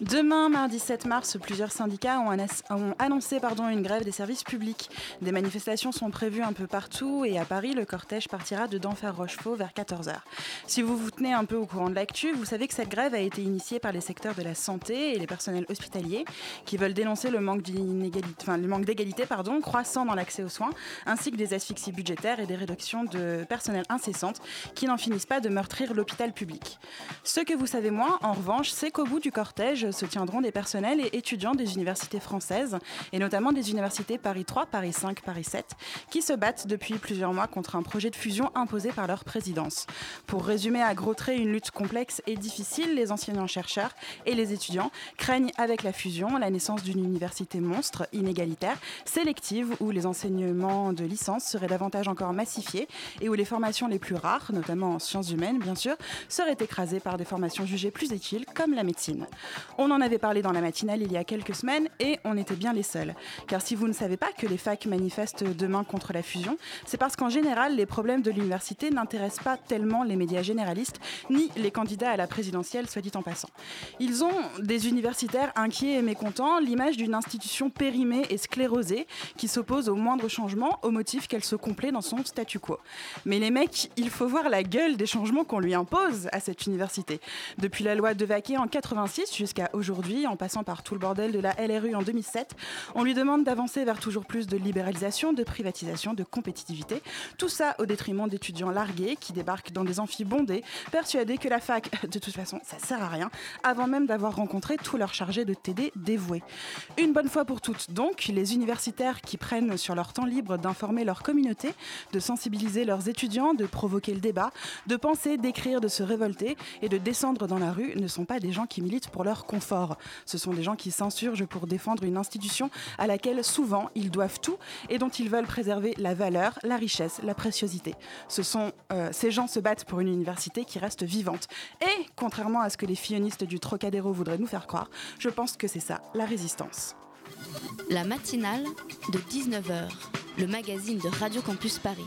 Demain, mardi 7 mars, plusieurs syndicats ont, annoncé une grève des services publics. Des manifestations sont prévues un peu partout et à Paris, le cortège partira de Denfert Rochefort vers 14h. Si vous vous tenez un peu au courant de l'actu, vous savez que cette grève a été initiée par les secteurs de la santé et les personnels hospitaliers qui veulent dénoncer le manque d'égalité croissant dans l'accès aux soins, ainsi que des asphyxies budgétaires et des réductions de personnel incessantes qui n'en finissent pas de meurtrir l'hôpital public. Ce que vous savez moins, en revanche, c'est qu'au bout du cortège se tiendront des personnels et étudiants des universités françaises, et notamment des universités Paris 3, Paris 5, Paris 7, qui se battent depuis plusieurs mois contre un projet de fusion imposé par leur présidence. Pour résumer à gros traits une lutte complexe et difficile, les enseignants-chercheurs et les étudiants craignent avec la fusion la naissance d'une université monstre, inégalitaire, sélective, où les enseignements de licence seraient davantage encore massifiés et où les formations les plus rares, notamment en sciences humaines bien sûr, seraient écrasées par des formations jugées plus utiles comme la médecine. On en avait parlé dans la matinale il y a quelques semaines et on était bien les seuls. Car si vous ne savez pas que les facs manifestent demain contre la fusion, c'est parce qu'en général, les problèmes de l'université n'intéressent pas tellement les médias généralistes ni les candidats à la présidentielle, soit dit en passant. Ils ont des universitaires inquiets et mécontents, l'image d'une institution périmée et sclérosée qui s'oppose au moindre changement au motif qu'elle se complaît dans son statu quo. Mais les mecs, il faut voir la gueule des changements qu'on lui impose à cette université. Depuis la loi de Vaquet en 86 jusqu'à aujourd'hui, en passant par tout le bordel de la LRU en 2007, on lui demande d'avancer vers toujours plus de libéralisation, de privatisation, de compétitivité. Tout ça au détriment d'étudiants largués qui débarquent dans des amphis bondés, persuadés que la fac, de toute façon, ça sert à rien, avant même d'avoir rencontré tous leurs chargés de TD dévoués. Une bonne fois pour toutes, donc, les universitaires qui prennent sur leur temps libre d'informer leur communauté, de sensibiliser leurs étudiants, de provoquer le débat, de penser, d'écrire, de se révolter et de descendre dans la rue ne sont pas des gens qui militent pour leur Ce sont des gens qui s'insurgent pour défendre une institution à laquelle souvent ils doivent tout et dont ils veulent préserver la valeur, la richesse, la préciosité. Euh, ces gens se battent pour une université qui reste vivante. Et, contrairement à ce que les fillonistes du Trocadéro voudraient nous faire croire, je pense que c'est ça, la résistance. La matinale de 19h, le magazine de Radio Campus Paris.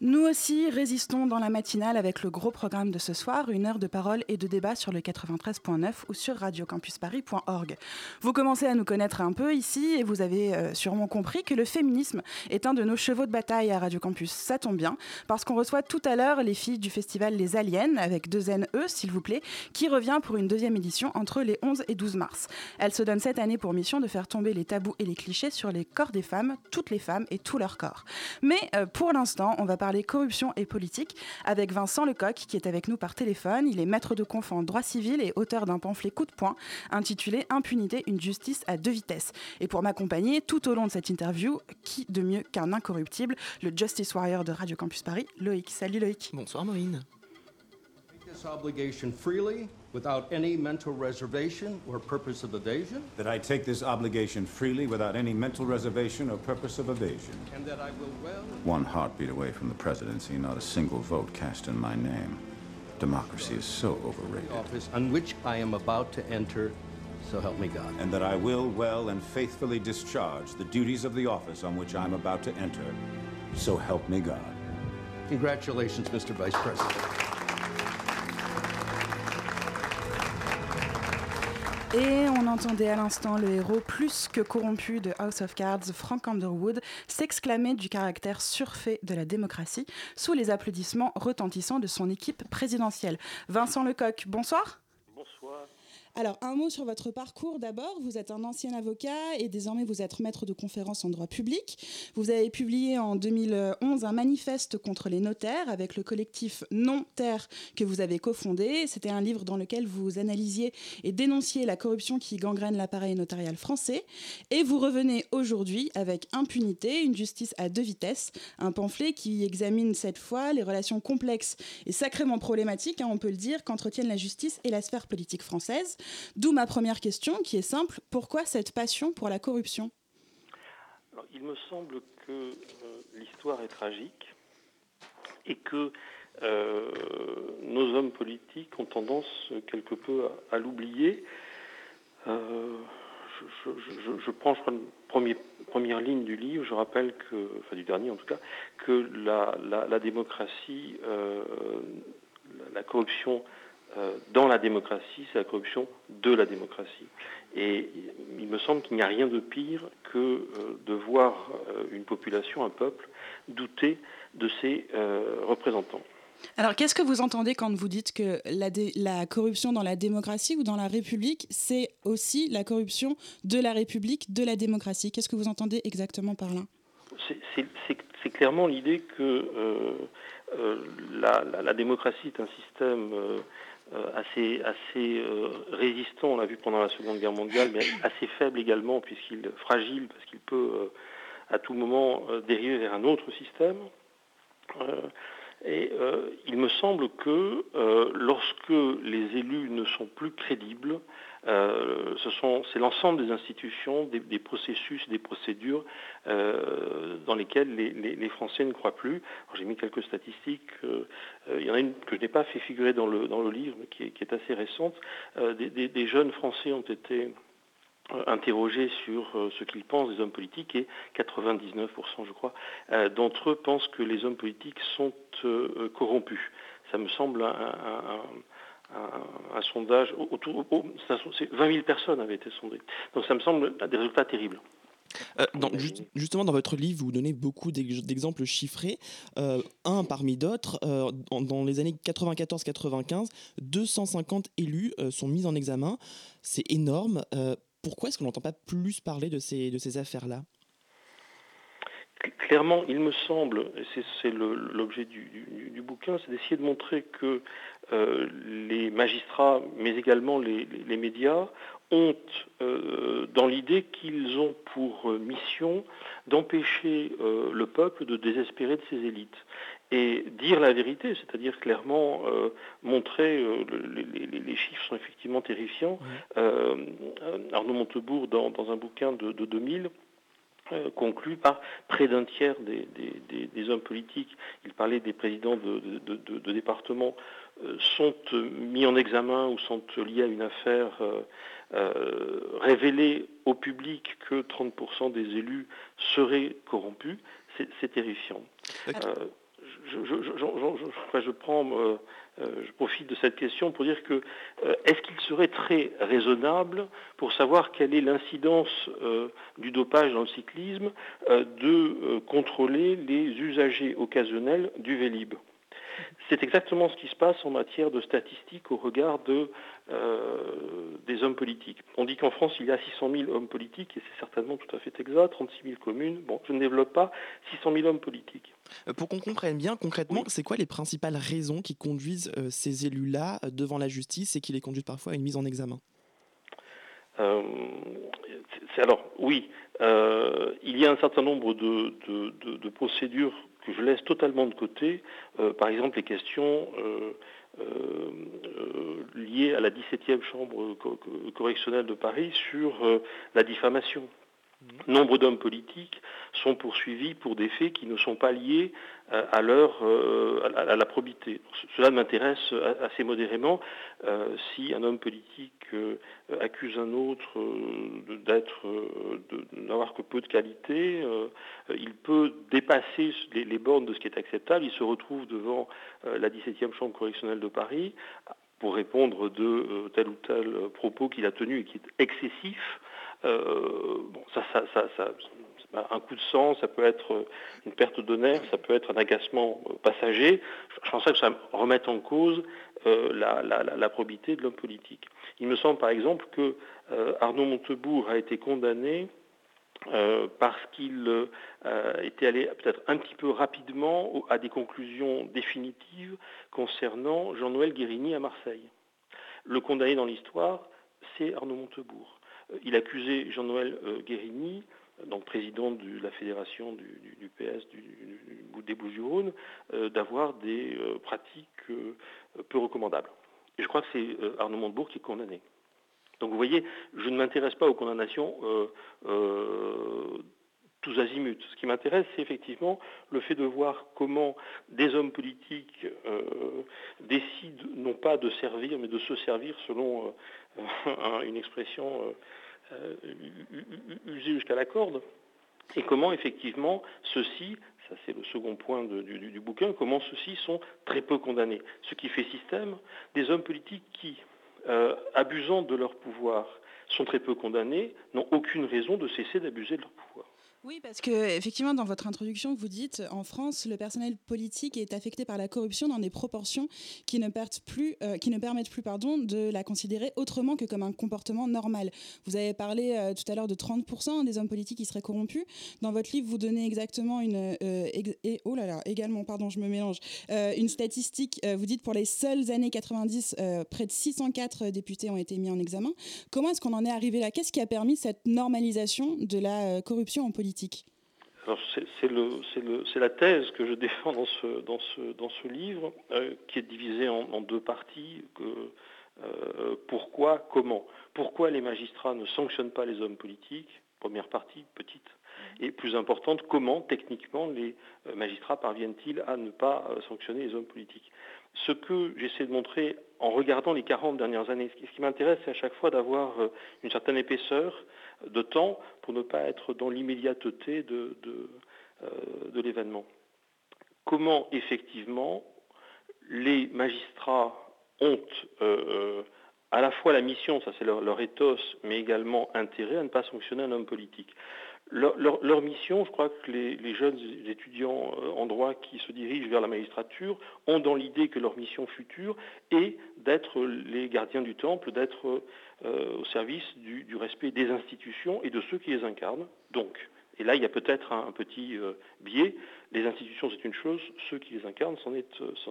Nous aussi résistons dans la matinale avec le gros programme de ce soir, une heure de parole et de débat sur le 93.9 ou sur radiocampusparis.org. Vous commencez à nous connaître un peu ici et vous avez euh, sûrement compris que le féminisme est un de nos chevaux de bataille à Radio Campus. Ça tombe bien parce qu'on reçoit tout à l'heure les filles du festival Les Aliens avec deux NE s'il vous plaît, qui revient pour une deuxième édition entre les 11 et 12 mars. Elles se donnent cette année pour mission de faire tomber les tabous et les clichés sur les corps des femmes, toutes les femmes et tout leur corps. Mais euh, pour l'instant, on va parler corruption et politique avec Vincent Lecoq qui est avec nous par téléphone. Il est maître de conf en droit civil et auteur d'un pamphlet coup de poing intitulé Impunité, une justice à deux vitesses. Et pour m'accompagner tout au long de cette interview, qui de mieux qu'un incorruptible, le Justice Warrior de Radio Campus Paris, Loïc. Salut Loïc. bonsoir Maureen. This obligation freely, without any mental reservation or purpose of evasion, That I take this obligation freely without any mental reservation or purpose of evasion. and that I will well One heartbeat away from the presidency, not a single vote cast in my name. Democracy is so overrated. office on which I am about to enter, so help me God. And that I will well and faithfully discharge the duties of the office on which I'm about to enter. So help me God. Congratulations, Mr. Vice President. Et on entendait à l'instant le héros plus que corrompu de House of Cards, Frank Underwood, s'exclamer du caractère surfait de la démocratie sous les applaudissements retentissants de son équipe présidentielle. Vincent Lecoq, bonsoir. Bonsoir. Alors, un mot sur votre parcours d'abord. Vous êtes un ancien avocat et désormais vous êtes maître de conférences en droit public. Vous avez publié en 2011 un manifeste contre les notaires avec le collectif Non Terre que vous avez cofondé. C'était un livre dans lequel vous analysiez et dénonciez la corruption qui gangrène l'appareil notarial français. Et vous revenez aujourd'hui avec Impunité, une justice à deux vitesses, un pamphlet qui examine cette fois les relations complexes et sacrément problématiques, hein, on peut le dire, qu'entretiennent la justice et la sphère politique française. D'où ma première question qui est simple, pourquoi cette passion pour la corruption? Il me semble que euh, l'histoire est tragique et que euh, nos hommes politiques ont tendance quelque peu à, l'oublier. Euh, je, prends je crois, première ligne du livre, je rappelle que, enfin du dernier en tout cas, que la, démocratie, la corruption dans la démocratie, c'est la corruption de la démocratie. Et il me semble qu'il n'y a rien de pire que euh, de voir euh, une population, un peuple, douter de ses représentants. Alors, qu'est-ce que vous entendez quand vous dites que la, la, corruption dans la démocratie ou dans la République, c'est aussi la corruption de la République, de la démocratie? Qu'est-ce que vous entendez exactement par là? C'est clairement l'idée que la, la, démocratie est un système euh, assez, assez euh, résistant, on l'a vu pendant la Seconde Guerre mondiale, mais assez faible également, puisqu'il fragile, parce qu'il peut euh, à tout moment dériver vers un autre système. Et il me semble que lorsque les élus ne sont plus crédibles, euh, c'est l'ensemble des institutions, des, processus, des procédures euh, dans lesquelles les, Français ne croient plus. J'ai mis quelques statistiques. Euh, il y en a une que je n'ai pas fait figurer dans le, livre, mais qui est, assez récente. Des, jeunes Français ont été interrogés sur ce qu'ils pensent des hommes politiques et 99% je crois d'entre eux pensent que les hommes politiques sont corrompus. Ça me semble un, sondage, autour, 20 000 personnes avaient été sondées. Donc ça me semble des résultats terribles. Euh, justement, dans votre livre, vous donnez beaucoup d'exemples chiffrés. Euh, un parmi d'autres, euh, dans les années 94-95, 250 élus sont mis en examen. C'est énorme. pourquoi est-ce qu'on n'entend pas plus parler de ces affaires-là? Clairement, il me semble, et c'est l'objet du, bouquin, c'est d'essayer de montrer que euh, les magistrats, mais également les, médias, ont euh, dans l'idée qu'ils ont pour mission d'empêcher euh, le peuple de désespérer de ses élites. Et dire la vérité, c'est-à-dire clairement montrer, les, chiffres sont effectivement terrifiants. Arnaud Montebourg, dans, un bouquin de, de 2000, euh, conclu par près d'un tiers des, hommes politiques, il parlait des présidents de, départements, euh, sont mis en examen ou sont liés à une affaire euh, révélée au public que 30% des élus seraient corrompus. C'est terrifiant. Je, prends euh, je profite de cette question pour dire que euh, est-ce qu'il serait très raisonnable pour savoir quelle est l'incidence euh, du dopage dans le cyclisme de contrôler les usagers occasionnels du Vélib? C'est exactement ce qui se passe en matière de statistiques au regard de, des hommes politiques. On dit qu'en France, il y a 600 000 hommes politiques, et c'est certainement tout à fait exact, 36 000 communes. Bon, je ne développe pas 600 000 hommes politiques. Euh, pour qu'on comprenne bien concrètement, c'est quoi les principales raisons qui conduisent euh, ces élus-là euh, devant la justice et qui les conduisent parfois à une mise en examen? Alors oui, il y a un certain nombre de, procédures je laisse totalement de côté. par exemple, les questions liées à la 17e chambre correctionnelle de Paris sur la diffamation. Mmh. Nombre d'hommes politiques sont poursuivis pour des faits qui ne sont pas liés euh, à, leur, euh, à, la probité. Cela m'intéresse assez modérément. Euh, si un homme politique accuse un autre d'être, que peu de qualité, il peut dépasser les, bornes de ce qui est acceptable. Il se retrouve devant la 17e chambre correctionnelle de Paris pour répondre de tel ou tel propos qu'il a tenu et qui est excessif. Euh, un coup de sang, ça peut être une perte de nerfs, ça peut être un agacement passager. Je pense que ça remette en cause la, probité de l'homme politique. Il me semble par exemple que Arnaud Montebourg a été condamné parce qu'il était allé peut-être un petit peu rapidement à des conclusions définitives concernant Jean-Noël Guérini à Marseille. Le condamné dans l'histoire, c'est Arnaud Montebourg. Euh, il accusait Jean-Noël euh, Guérini, donc président de la fédération du, PS des Bouches-du-Rhône, euh, d'avoir des pratiques peu recommandables. Et je crois que c'est Arnaud Montebourg qui est condamné. Donc vous voyez, je ne m'intéresse pas aux condamnations tous azimuts. Ce qui m'intéresse, c'est effectivement le fait de voir comment des hommes politiques décident non pas de servir, mais de se servir selon une expression euh, usée jusqu'à la corde, et comment effectivement ceux-ci, ça c'est le second point du, bouquin, comment ceux-ci sont très peu condamnés. Ce qui fait système, des hommes politiques qui, euh, abusant de leur pouvoir, sont très peu condamnés, n'ont aucune raison de cesser d'abuser de leur pouvoir. Oui, parce que effectivement, dans votre introduction, vous dites en France, le personnel politique est affecté par la corruption dans des proportions qui ne, euh, permettent plus pardon, de la considérer autrement que comme un comportement normal. Vous avez parlé euh, tout à l'heure de 30% des hommes politiques qui seraient corrompus. Dans votre livre, vous donnez exactement une euh, et oh là là, également, pardon, je me mélange, une statistique. vous dites pour les seules années 90, près de 604 députés ont été mis en examen. Comment est-ce qu'on en est arrivé là? Qu'est-ce qui a permis cette normalisation de la corruption en politique? C'est la thèse que je défends dans ce, livre, euh, qui est divisé en, deux parties. Euh, pourquoi, comment Pourquoi les magistrats ne sanctionnent pas les hommes politiques Première partie, petite. Et plus importante, comment techniquement les euh, magistrats parviennent-ils à ne pas sanctionner les hommes politiques Ce que j'essaie de montrer en regardant les 40 dernières années, ce qui m'intéresse, c'est à chaque fois d'avoir une certaine épaisseur de temps pour ne pas être dans l'immédiateté de, euh, l'événement. Comment effectivement les magistrats ont euh, à la fois la mission, ça c'est leur, leur, ethos, mais également intérêt à ne pas sanctionner un homme politique. Leur, mission, je crois que les, jeunes étudiants euh, en droit qui se dirigent vers la magistrature ont dans l'idée que leur mission future est d'être les gardiens du temple, d'être euh, au service du, respect des institutions et de ceux qui les incarnent. Donc, et là, il y a peut-être un, petit euh, biais. Les institutions, c'est une chose, ceux qui les incarnent, c'en est,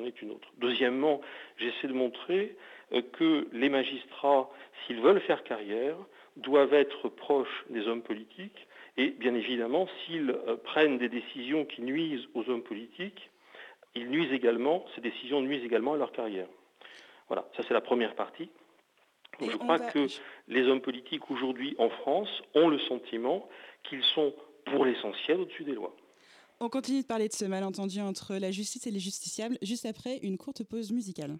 est, une autre. Deuxièmement, j'essaie de montrer que les magistrats, s'ils veulent faire carrière, doivent être proches des hommes politiques et bien évidemment, s'ils euh, prennent des décisions qui nuisent aux hommes politiques, ils nuisent également, ces décisions nuisent également à leur carrière. Voilà, ça c'est la première partie. je crois que les hommes politiques aujourd'hui en France ont le sentiment qu'ils sont pour l'essentiel au-dessus des lois. On continue de parler de ce malentendu entre la justice et les justiciables juste après une courte pause musicale.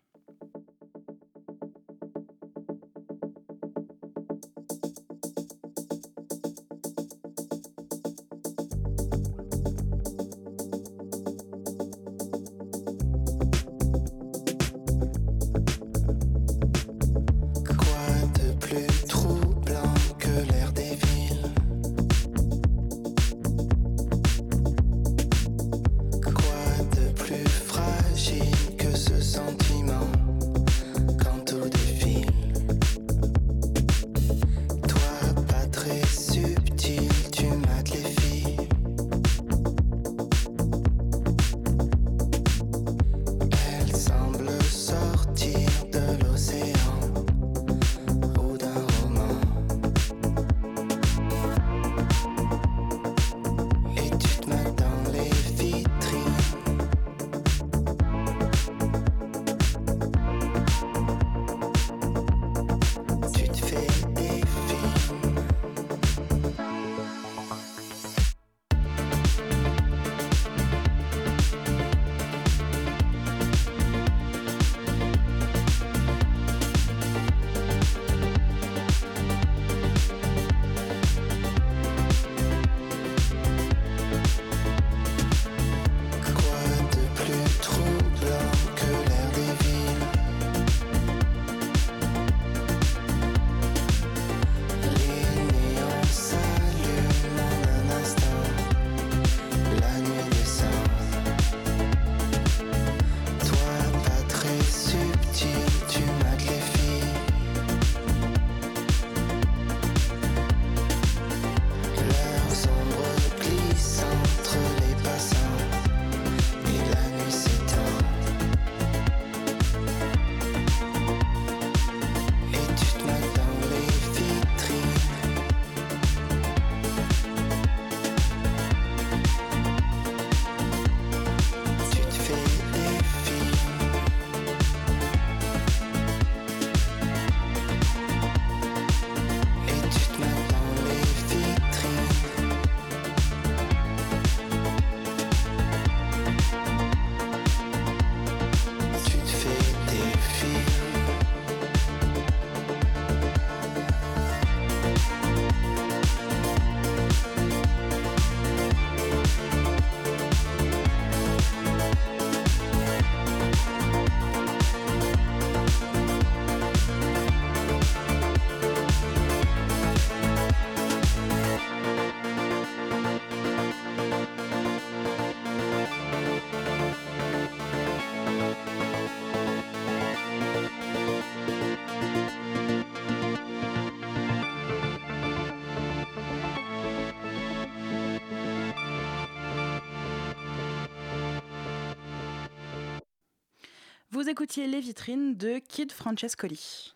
Écoutiez Les Vitrines de Kid Francescoli.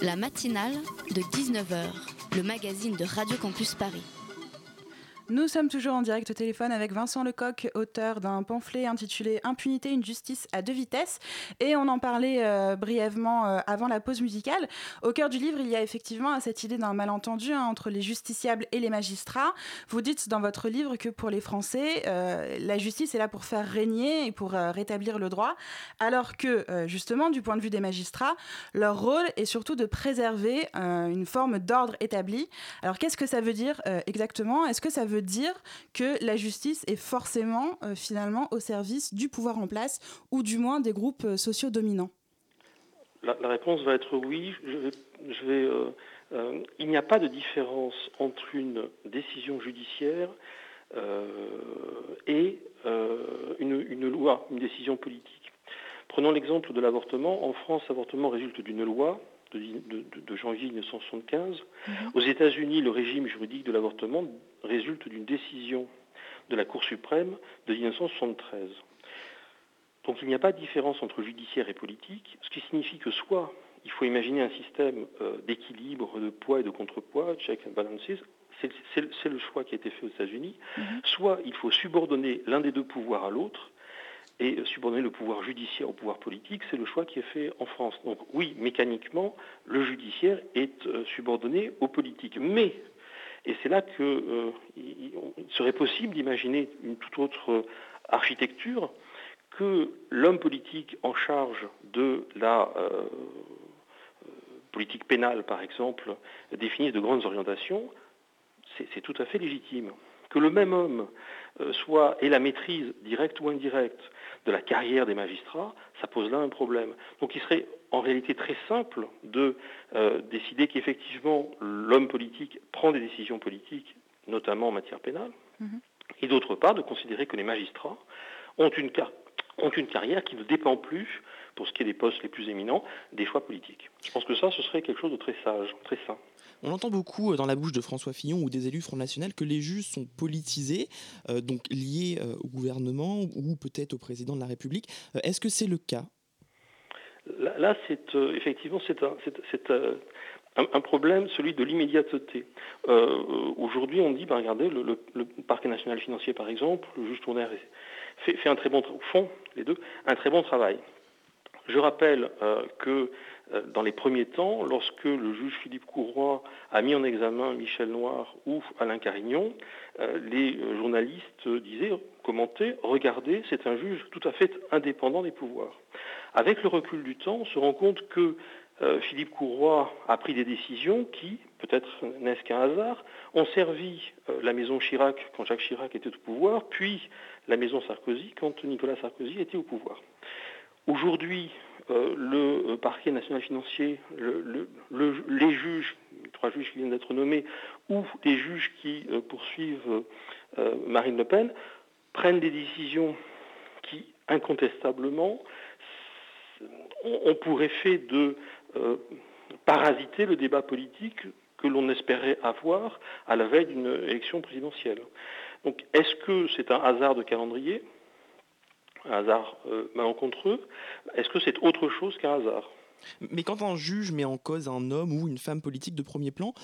La matinale de 19h, le magazine de Radio Campus Paris. Nous sommes toujours en direct au téléphone avec Vincent Lecoq, auteur d'un pamphlet intitulé Impunité, une justice à deux vitesses. Et on en parlait euh, brièvement euh, avant la pause musicale. Au cœur du livre, il y a effectivement cette idée d'un malentendu hein, entre les justiciables et les magistrats. Vous dites dans votre livre que pour les Français, euh, la justice est là pour faire régner et pour rétablir le droit, alors que justement, du point de vue des magistrats, leur rôle est surtout de préserver une forme d'ordre établi. Alors qu'est-ce que ça veut dire exactement? Est-ce que ça veut dire que la justice est forcément euh, finalement au service du pouvoir en place ou du moins des groupes euh, sociaux dominants la, réponse va être oui. Euh, il n'y a pas de différence entre une décision judiciaire et une, loi, une décision politique. Prenons l'exemple de l'avortement. En France, l'avortement résulte d'une loi de, janvier 1975. Mhm. Aux États-Unis, le régime juridique de l'avortement résulte d'une décision de la Cour suprême de 1973. Donc il n'y a pas de différence entre judiciaire et politique, ce qui signifie que soit il faut imaginer un système euh, d'équilibre, de poids et de contrepoids, check and balances, c'est le choix qui a été fait aux États-Unis, mhm. soit il faut subordonner l'un des deux pouvoirs à l'autre, et subordonner le pouvoir judiciaire au pouvoir politique, c'est le choix qui est fait en France. Donc oui, mécaniquement, le judiciaire est euh, subordonné au politique. Mais, et c'est là qu'il euh, serait possible d'imaginer une toute autre architecture, que l'homme politique en charge de la euh, politique pénale, par exemple, définisse de grandes orientations, c'est tout à fait légitime. Que le même homme soit ait la maîtrise directe ou indirecte de la carrière des magistrats, ça pose là un problème. Donc il serait en réalité très simple de euh, décider qu'effectivement l'homme politique prend des décisions politiques, notamment en matière pénale, mhm. et d'autre part de considérer que les magistrats ont une, ont une carrière qui ne dépend plus, pour ce qui est des postes les plus éminents, des choix politiques. Je pense que ça, ce serait quelque chose de très sage, très sain. On entend beaucoup euh, dans la bouche de François Fillon ou des élus Front National que les juges sont politisés, euh, donc liés euh, au gouvernement ou peut-être au président de la République. Est-ce que c'est le cas? Là, effectivement c'est un, problème, celui de l'immédiateté. Aujourd'hui, on dit, bah, regardez, le, parquet national financier, par exemple, le juge tournaire fait, un très bon, les deux, un très bon travail. Je rappelle que dans les premiers temps, lorsque le juge Philippe Courroy a mis en examen Michel Noir ou Alain Carignon, euh, les euh, journalistes disaient, commentaient, regardez, c'est un juge tout à fait indépendant des pouvoirs. Avec le recul du temps, on se rend compte que Philippe Courroy a pris des décisions qui, peut-être n'est-ce qu'un hasard, ont servi la maison Chirac quand Jacques Chirac était au pouvoir, puis la maison Sarkozy quand Nicolas Sarkozy était au pouvoir. Aujourd'hui, euh, le euh, parquet national financier, les juges, les trois juges qui viennent d'être nommés, ou les juges qui euh, poursuivent Marine Le Pen, prennent des décisions qui, incontestablement, ont, pour effet de parasiter le débat politique que l'on espérait avoir à la veille d'une élection présidentielle. Donc est-ce que c'est un hasard de calendrier? Un hasard euh, malencontreux, est-ce que c'est autre chose qu'un hasard? Mais quand un juge met en cause un homme ou une femme politique de premier plan,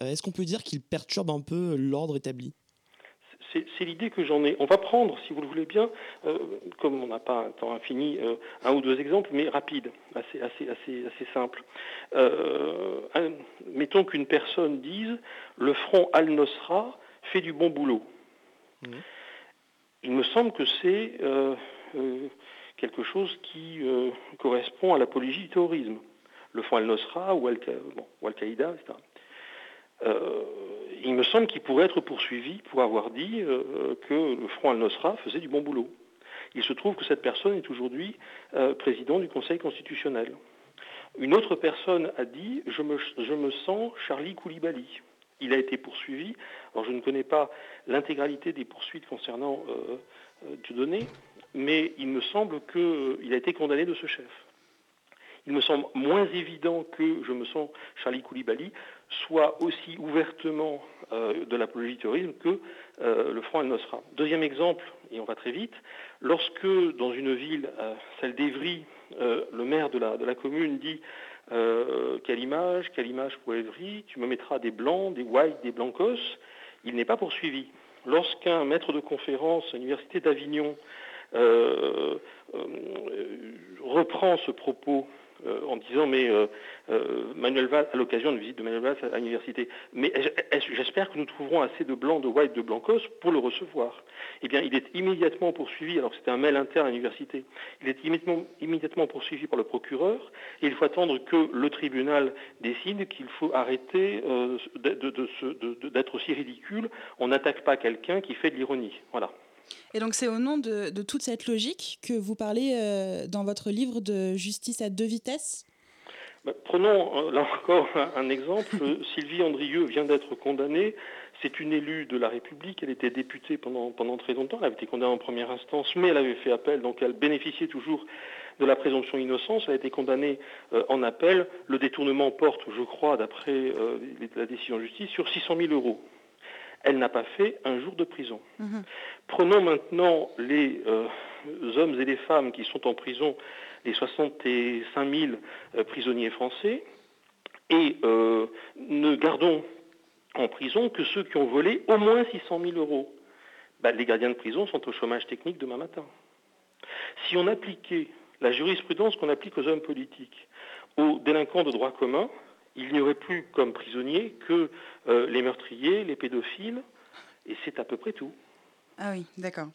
euh, est-ce qu'on peut dire qu'il perturbe un peu l'ordre établi? C'est l'idée que j'en ai. On va prendre, si vous le voulez bien, euh, comme on n'a pas un temps infini, un ou deux exemples, mais rapides, assez, assez, assez, assez simples. mettons qu'une personne dise le front Al-Nosra fait du bon boulot. Mmh. Il me semble que c'est quelque chose qui euh, correspond à l'apologie du terrorisme. Le Front al-Nosra ou Al-Qaïda, etc. Euh, il me semble qu'il pourrait être poursuivi pour avoir dit que le Front al-Nosra faisait du bon boulot. Il se trouve que cette personne est aujourd'hui président du Conseil constitutionnel. Une autre personne a dit je me, sens Charlie Koulibaly. Il a été poursuivi. Alors je ne connais pas l'intégralité des poursuites concernant euh, Dieudonné, mais il me semble qu'il a été condamné de ce chef. Il me semble moins évident que je me sens Charlie Koulibaly soit aussi ouvertement de l'apologie du terrorisme que le Front Al-Nosra. Deuxième exemple, et on va très vite, lorsque dans une ville, celle d'Evry, le maire de la, de la commune dit quelle image, quelle image pour Evry, tu me mettras des blancs, des whites, des blancos, il n'est pas poursuivi. Lorsqu'un maître de conférence à l'Université d'Avignon euh, euh, reprend ce propos euh, en disant mais Manuel Valls, à l'occasion de visite de Manuel Valls à l'université, mais j'espère que nous trouverons assez de blancs, de white, de blancos pour le recevoir. Eh bien, il est immédiatement poursuivi, alors que c'était un mail interne à l'université, il est immédiatement, immédiatement, poursuivi par le procureur, et il faut attendre que le tribunal décide qu'il faut arrêter d'être aussi ridicule. On n'attaque pas quelqu'un qui fait de l'ironie. Voilà. Et donc c'est au nom de, toute cette logique que vous parlez euh, dans votre livre de justice à deux vitesses? Bah, Prenons euh, là encore un, exemple. Sylvie Andrieux vient d'être condamnée. C'est une élue de la République. Elle était députée pendant, pendant très longtemps. Elle avait été condamnée en première instance, mais elle avait fait appel, donc elle bénéficiait toujours de la présomption d'innocence. Elle a été condamnée euh, en appel. Le détournement porte, je crois, d'après la décision de justice, sur 600 000 euros elle n'a pas fait un jour de prison. Mhm. Prenons maintenant les euh, hommes et les femmes qui sont en prison, les 65 000 euh, prisonniers français, et euh, ne gardons en prison que ceux qui ont volé au moins 600 000 euros. Bah, les gardiens de prison sont au chômage technique demain matin. Si on appliquait la jurisprudence qu'on applique aux hommes politiques aux délinquants de droit commun, il n'y aurait plus comme prisonniers que euh, les meurtriers, les pédophiles, et c'est à peu près tout. Ah oui, d'accord.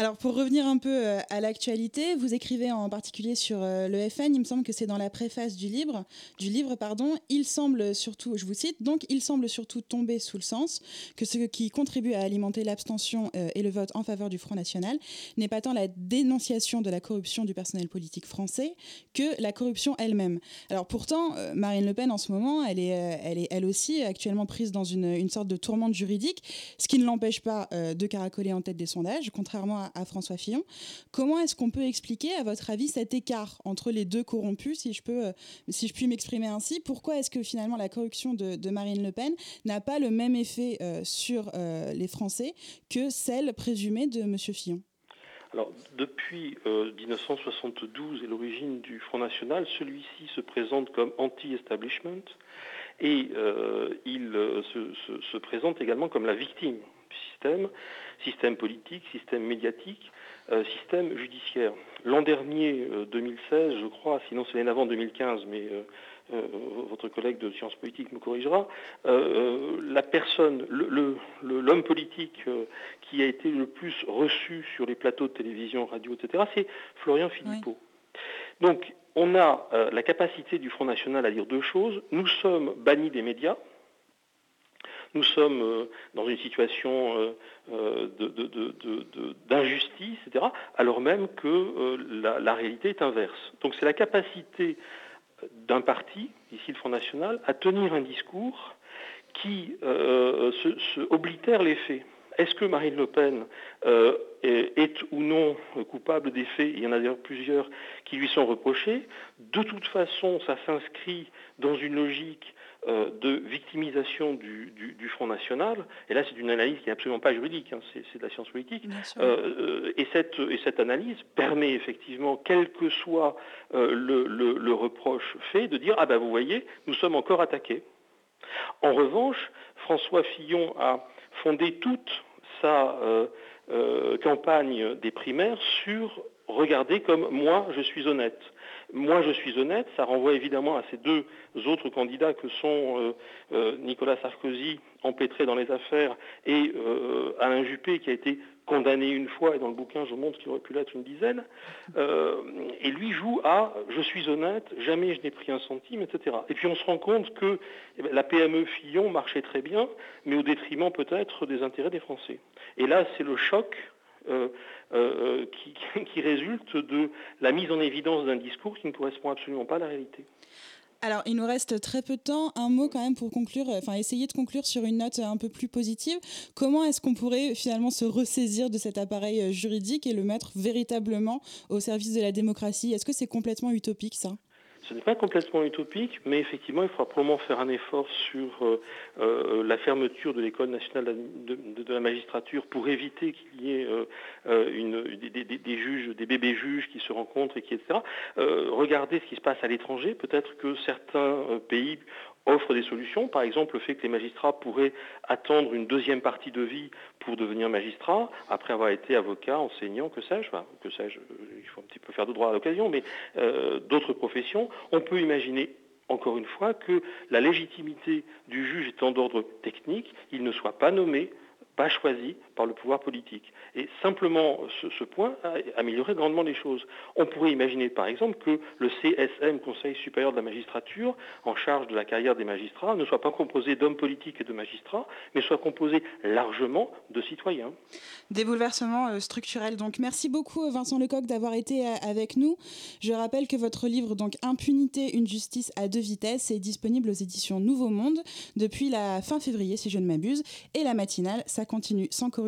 Alors pour revenir un peu euh, à l'actualité, vous écrivez en particulier sur euh, le FN, il me semble que c'est dans la préface du livre, du livre pardon, il semble surtout, je vous cite, donc il semble surtout tomber sous le sens que ce qui contribue à alimenter l'abstention euh, et le vote en faveur du Front National n'est pas tant la dénonciation de la corruption du personnel politique français que la corruption elle-même. Alors pourtant, Marine Le Pen en ce moment, elle est, elle est elle aussi actuellement prise dans une, une sorte de tourmente juridique, ce qui ne l'empêche pas de caracoler en tête des sondages, contrairement à à, François Fillon. Comment est-ce qu'on peut expliquer, à votre avis, cet écart entre les deux corrompus, si je, peux, euh, si je puis m'exprimer ainsi? Pourquoi est-ce que finalement la corruption de, Marine Le Pen n'a pas le même effet euh, sur euh, les Français que celle présumée de M. Fillon? Alors, depuis 1972 et l'origine du Front National, celui-ci se présente comme anti-establishment et il se, présente également comme la victime du système système politique, système médiatique, euh, système judiciaire. L'an dernier, 2016, euh, je crois, sinon c'est l'année avant 2015, mais euh, votre collègue de sciences politiques me corrigera, la personne, l'homme politique qui a été le plus reçu sur les plateaux de télévision, radio, etc., c'est Florian Philippot. Donc, on a la capacité du Front National à dire deux choses. Nous sommes bannis des médias, nous sommes euh, dans une situation euh, euh, d'injustice, etc., alors même que la, réalité est inverse. Donc c'est la capacité d'un parti, ici le Front National, à tenir un discours qui oblitère les faits. Est-ce que Marine Le Pen est, ou non coupable des faits? Il y en a d'ailleurs plusieurs qui lui sont reprochés. De toute façon, ça s'inscrit dans une logique de victimisation du, Front National, et là c'est une analyse qui n'est absolument pas juridique, hein, c'est de la science politique, euh, et, cette, et, cette, analyse permet effectivement, quel que soit euh, le, reproche fait, de dire, ah ben vous voyez, nous sommes encore attaqués. En revanche, François Fillon a fondé toute sa campagne des primaires sur regarder comme moi je suis honnête. Moi, je suis honnête. Ça renvoie évidemment à ces deux autres candidats que sont euh, euh, Nicolas Sarkozy, empêtré dans les affaires, et euh, Alain Juppé, qui a été condamné une fois, et dans le bouquin, je montre qu'il aurait pu l'être une dizaine. et lui joue à je suis honnête, jamais je n'ai pris un centime, etc. Et puis on se rend compte que eh ben, la PME Fillon marchait très bien, mais au détriment peut-être des intérêts des Français. Et là, c'est le choc euh, euh, qui, résulte de la mise en évidence d'un discours qui ne correspond absolument pas à la réalité. Alors, il nous reste très peu de temps. Un mot quand même pour conclure, enfin essayer de conclure sur une note un peu plus positive. Comment est-ce qu'on pourrait finalement se ressaisir de cet appareil juridique et le mettre véritablement au service de la démocratie? Est-ce que c'est complètement utopique ça? Ce n'est pas complètement utopique, mais effectivement, il faudra probablement faire un effort sur euh, euh, la fermeture de l'école nationale de, la magistrature pour éviter qu'il y ait euh, des, juges, des bébés juges qui se rencontrent et qui, etc. regardez ce qui se passe à l'étranger. Peut-être que certains pays offre des solutions. Par exemple, le fait que les magistrats pourraient attendre une deuxième partie de vie pour devenir magistrat, après avoir été avocat, enseignant, que sais-je, que sais-je, il faut un petit peu faire de droit à l'occasion, mais euh, d'autres professions, on peut imaginer encore une fois que la légitimité du juge étant d'ordre technique, il ne soit pas nommé pas choisi par le pouvoir politique. Et simplement, ce, point améliorerait grandement les choses. On pourrait imaginer, par exemple, que le CSM, Conseil supérieur de la magistrature, en charge de la carrière des magistrats, ne soit pas composé d'hommes politiques et de magistrats, mais soit composé largement de citoyens. Des bouleversements euh, structurels. Donc, merci beaucoup, euh, Vincent Lecoq, d'avoir été euh, avec nous. Je rappelle que votre livre, donc Impunité, une justice à deux vitesses, est disponible aux éditions Nouveau Monde depuis la fin février, si je ne m'abuse, et la matinale, ça continue sans corruption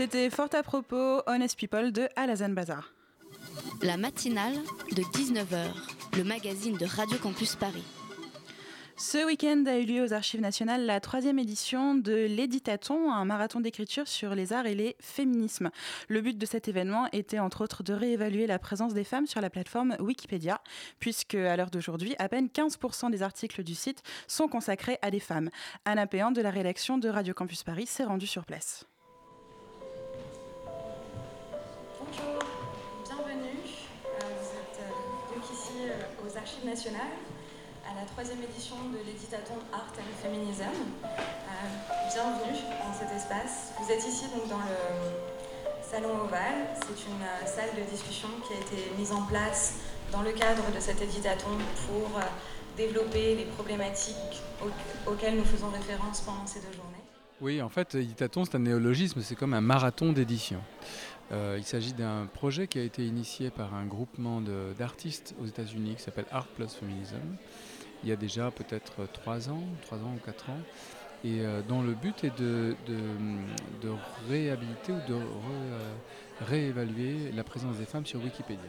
C'était fort à propos Honest People de Alazan Bazar. La matinale de 19h, le magazine de Radio Campus Paris. Ce week-end a eu lieu aux Archives nationales la troisième édition de l'Éditaton, un marathon d'écriture sur les arts et les féminismes. Le but de cet événement était entre autres de réévaluer la présence des femmes sur la plateforme Wikipédia, puisque à l'heure d'aujourd'hui, à peine 15% des articles du site sont consacrés à des femmes. Anna Péan de la rédaction de Radio Campus Paris s'est rendue sur place. Archives nationales à la troisième édition de l'éditaton Art and Feminism. Euh, bienvenue dans cet espace. Vous êtes ici donc dans le Salon Ovale. C'est une euh, salle de discussion qui a été mise en place dans le cadre de cet éditaton pour euh, développer les problématiques au- auxquelles nous faisons référence pendant ces deux journées. Oui, en fait, Éditaton, c'est un néologisme, c'est comme un marathon d'édition. Euh, il s'agit d'un projet qui a été initié par un groupement d'artistes aux États-Unis qui s'appelle Art Plus Feminism. Il y a déjà peut-être trois ans, trois ans ou quatre ans, et euh, dont le but est de, réhabiliter ou de euh, réévaluer la présence des femmes sur Wikipédia.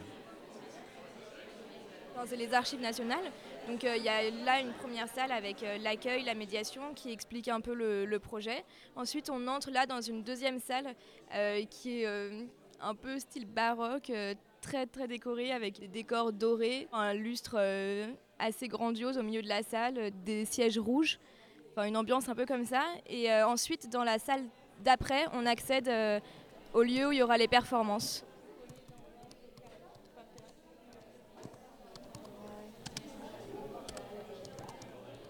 C'est les archives nationales. Donc euh, il y a là une première salle avec euh, l'accueil, la médiation qui explique un peu le, projet. Ensuite on entre là dans une deuxième salle euh, qui est un peu style baroque, très très décorée avec des décors dorés, un lustre assez grandiose au milieu de la salle, des sièges rouges, une ambiance un peu comme ça. Et ensuite dans la salle d'après on accède au lieu où il y aura les performances.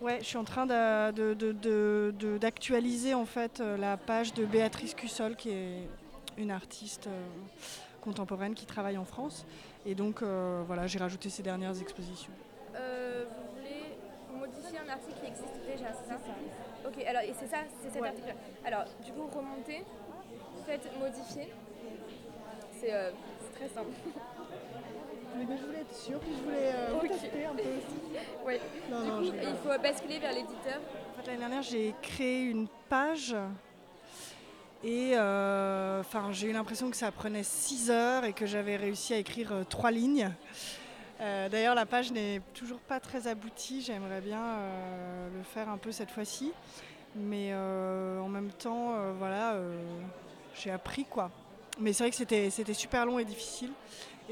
Ouais, je suis en train d'actualiser en fait euh, la page de Béatrice Cussol, qui est une artiste euh, contemporaine qui travaille en France. Et donc euh, voilà, j'ai rajouté ses dernières expositions. Euh, vous voulez modifier un article qui existe déjà, c'est ça? Ok, alors et c'est ça, c'est cet Ouais. article. Alors, du coup, remontez, faites modifier. C'est euh, c'est très simple. Mais je voulais être sûre, puis je voulais euh, un peu aussi? Oui. Non, du non, coup, je rigole. il faut basculer vers l'éditeur. En fait, l'année dernière, j'ai créé une page et euh, j'ai eu l'impression que ça prenait 6 heures et que j'avais réussi à écrire euh, trois lignes. Euh, D'ailleurs, la page n'est toujours pas très aboutie. J'aimerais bien euh, le faire un peu cette fois-ci. Mais en même temps, voilà, j'ai appris quoi. Mais c'est vrai que c'était super long et difficile.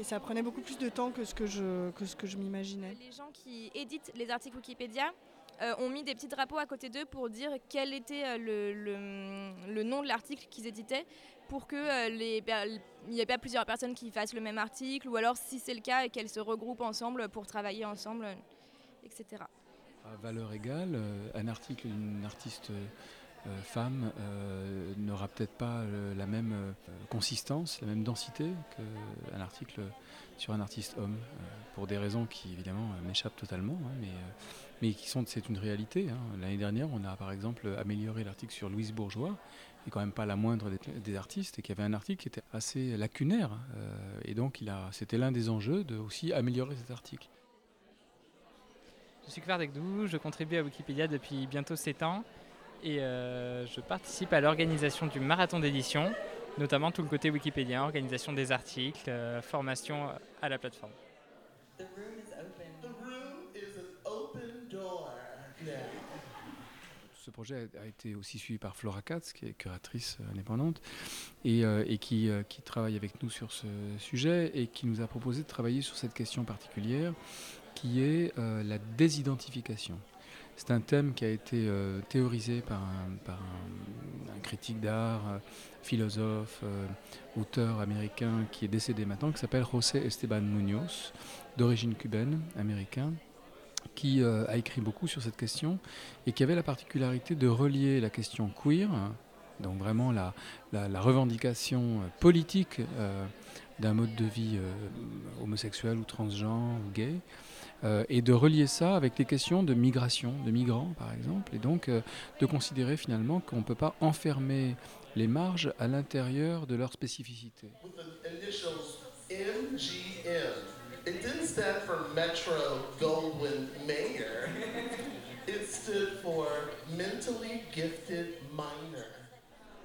Et ça prenait beaucoup plus de temps que ce que je, que ce que je m'imaginais. Les gens qui éditent les articles Wikipédia euh, ont mis des petits drapeaux à côté d'eux pour dire quel était euh, le, le- le nom de l'article qu'ils éditaient pour que euh, les per- il n'y ait pas plusieurs personnes qui fassent le même article ou alors si c'est le cas qu'elles se regroupent ensemble pour travailler ensemble, etc. À valeur égale, un article d'une artiste euh, femme euh, n'aura peut-être pas euh, la même euh, consistance, la même densité qu'un article sur un artiste homme, euh, pour des raisons qui évidemment euh, m'échappent totalement, hein, mais, euh, mais qui sont, c'est une réalité. hein. L'année dernière, on a par exemple amélioré l'article sur Louise Bourgeois, qui est quand même pas la moindre des, artistes, et qui avait un article qui était assez lacunaire, euh, et donc c'était l'un des enjeux de aussi améliorer cet article. Je suis Claire Degdou, je contribue à Wikipédia depuis bientôt 7 ans et euh, je participe à l'organisation du marathon d'édition, notamment tout le côté Wikipédia, organisation des articles, euh, formation à la plateforme. Ce projet a été aussi suivi par Flora Katz, qui est curatrice euh, indépendante, et, euh, qui, euh, travaille avec nous sur ce sujet et qui nous a proposé de travailler sur cette question particulière, qui est euh, la désidentification. C'est un thème qui a été euh, théorisé par un, critique d'art, euh, philosophe, euh, auteur américain qui est décédé maintenant, qui s'appelle José Esteban Munoz, d'origine cubaine, américain, qui a écrit beaucoup sur cette question et qui avait la particularité de relier la question queer, donc vraiment la, revendication politique d'un mode de vie homosexuel ou transgenre ou gay, euh, et de relier ça avec les questions de migration, de migrants par exemple, et donc euh, de considérer finalement qu'on ne peut pas enfermer les marges à l'intérieur de leur spécificité.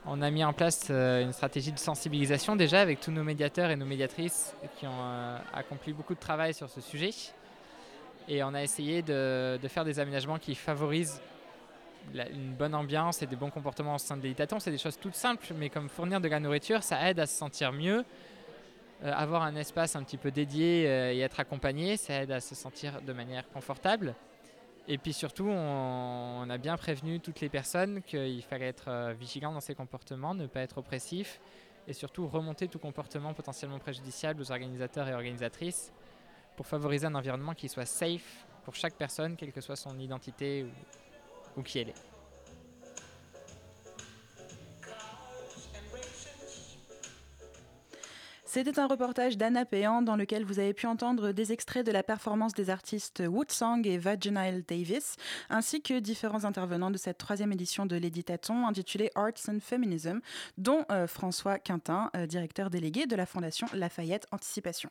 On a mis en place une stratégie de sensibilisation déjà avec tous nos médiateurs et nos médiatrices qui ont accompli beaucoup de travail sur ce sujet. Et on a essayé de, faire des aménagements qui favorisent une bonne ambiance et des bons comportements au sein de l'éditation. C'est des choses toutes simples, mais comme fournir de la nourriture, ça aide à se sentir mieux. avoir un espace un petit peu dédié et être accompagné, ça aide à se sentir de manière confortable. Et puis surtout, on, a bien prévenu toutes les personnes qu'il fallait être euh, vigilant dans ses comportements, ne pas être oppressif, et surtout remonter tout comportement potentiellement préjudiciable aux organisateurs et organisatrices pour favoriser un environnement qui soit safe pour chaque personne, quelle que soit son identité ou, qui elle est. C'était un reportage d'Anna Péan dans lequel vous avez pu entendre des extraits de la performance des artistes Woodsong et Vaginal Davis, ainsi que différents intervenants de cette troisième édition de l'Éditaton intitulée Arts and Feminism, dont euh, François Quintin, euh, directeur délégué de la Fondation Lafayette Anticipation.